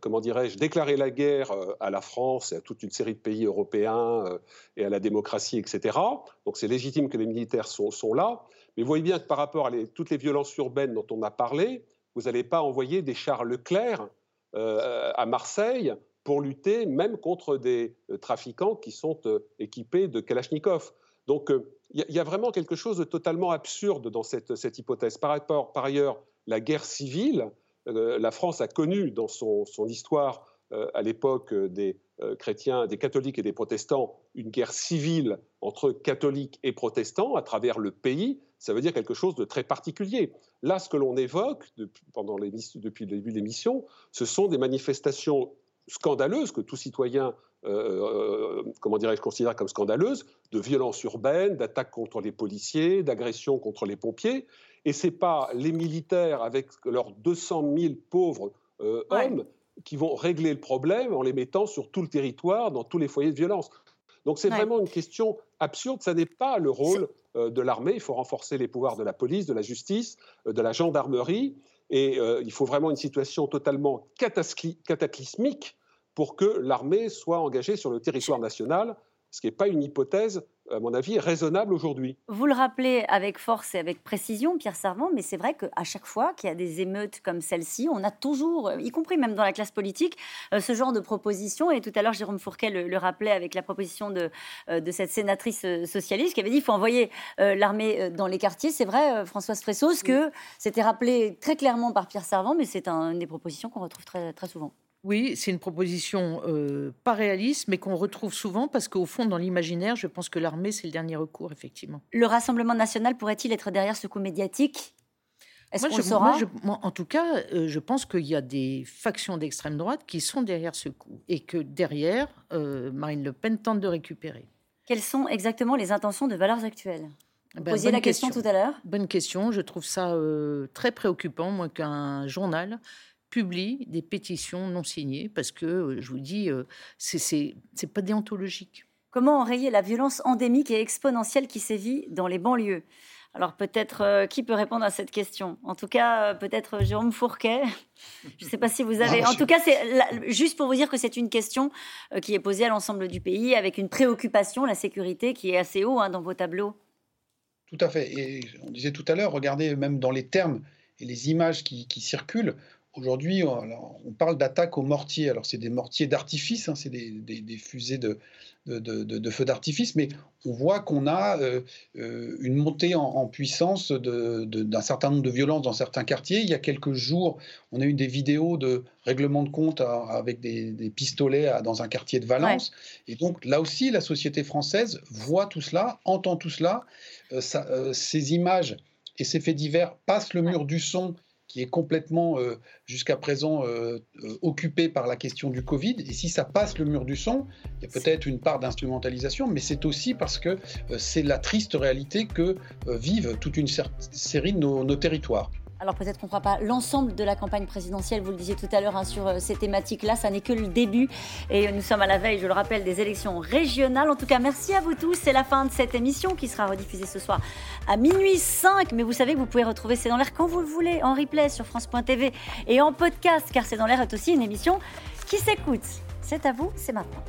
comment dirais-je, déclaré la guerre euh, à la France et à toute une série de pays européens et à la démocratie, etc. Donc c'est légitime que les militaires sont, là. Mais vous voyez bien que par rapport à toutes les violences urbaines dont on a parlé, vous n'allez pas envoyer des chars Leclerc à Marseille pour lutter même contre des trafiquants qui sont équipés de Kalachnikov. Donc il y, a vraiment quelque chose de totalement absurde dans cette, hypothèse. Par, par, ailleurs, la guerre civile, euh, la France a connu dans son, histoire, euh, à l'époque des euh, chrétiens, des catholiques et des protestants, une guerre civile entre catholiques et protestants à travers le pays. Ça veut dire quelque chose de très particulier. Là, ce que l'on évoque depuis, pendant depuis le début de l'émission, ce sont des manifestations scandaleuses que tout citoyen euh, comment dirais-je, considère comme scandaleuse, de violences urbaines, d'attaques contre les policiers, d'agressions contre les pompiers. Et ce n'est pas les militaires, avec leurs 200 000 pauvres euh, hommes, qui vont régler le problème en les mettant sur tout le territoire, dans tous les foyers de violence. Donc c'est vraiment une question absurde. Ça n'est pas le rôle euh, de l'armée. Il faut renforcer les pouvoirs de la police, de la justice, de la gendarmerie. Et il faut vraiment une situation totalement cataclysmique pour que l'armée soit engagée sur le territoire national, ce qui n'est pas une hypothèse, à mon avis, raisonnable aujourd'hui. Vous le rappelez avec force et avec précision, Pierre Servant, mais c'est vrai qu'à chaque fois qu'il y a des émeutes comme celle-ci, on a toujours, y compris même dans la classe politique, euh, ce genre de proposition. Et tout à l'heure, Jérôme Fourquet le, rappelait avec la proposition de, euh, de cette sénatrice euh, socialiste qui avait dit qu'il faut envoyer l'armée dans les quartiers. C'est vrai, Françoise Fressos, que c'était rappelé très clairement par Pierre Servant, mais c'est une des propositions qu'on retrouve très, très souvent. Oui, c'est une proposition euh, pas réaliste, mais qu'on retrouve souvent parce qu'au fond, dans l'imaginaire, je pense que l'armée, c'est le dernier recours, effectivement. Le Rassemblement national pourrait-il être derrière ce coup médiatique? Est-ce qu'on saura? En tout cas, euh, je pense qu'il y a des factions d'extrême droite qui sont derrière ce coup et que derrière, euh, Marine Le Pen tente de récupérer. Quelles sont exactement les intentions de valeurs actuelles? Vous ben, posiez la question, tout à l'heure. Bonne question. Je trouve ça très préoccupant, moi, qu'un journal publie des pétitions non signées parce que, euh, je vous dis, euh, c'est pas déontologique. Comment enrayer la violence endémique et exponentielle qui sévit dans les banlieues? Alors peut-être euh, qui peut répondre à cette question? En tout cas, peut-être Jérôme Fourquet. Je ne sais pas si vous avez. en tout cas, c'est juste pour vous dire que c'est une question qui est posée à l'ensemble du pays avec une préoccupation, la sécurité, qui est assez haut hein, dans vos tableaux. Tout à fait. Et on disait tout à l'heure, regardez même dans les termes et les images qui circulent, Aujourd'hui, on, parle d'attaque aux mortiers. Alors, c'est des mortiers d'artifice, hein, c'est des, fusées de, de, feux d'artifice, mais on voit qu'on a euh, euh, une montée en, puissance d'un certain nombre de violences dans certains quartiers. Il y a quelques jours, on a eu des vidéos de règlement de compte avec des, pistolets dans un quartier de Valence. Et donc, là aussi, la société française voit tout cela, entend tout cela. Euh, ces images et ces faits divers passent le mur du son qui est complètement euh, jusqu'à présent euh, euh, occupé par la question du Covid. Et si ça passe le mur du son, il y a peut-être une part d'instrumentalisation, mais c'est aussi parce que c'est la triste réalité que vivent toute une série de nos territoires. Alors peut-être qu'on ne fera pas l'ensemble de la campagne présidentielle, vous le disiez tout à l'heure, hein, sur euh, ces thématiques-là. Ça n'est que le début. Et nous sommes à la veille, je le rappelle, des élections régionales. En tout cas, merci à vous tous. C'est la fin de cette émission qui sera rediffusée ce soir à minuit 5. Mais vous savez que vous pouvez retrouver C'est dans l'air quand vous le voulez, en replay sur France.tv et en podcast, car C'est dans l'air est aussi une émission qui s'écoute. C'est à vous, c'est maintenant.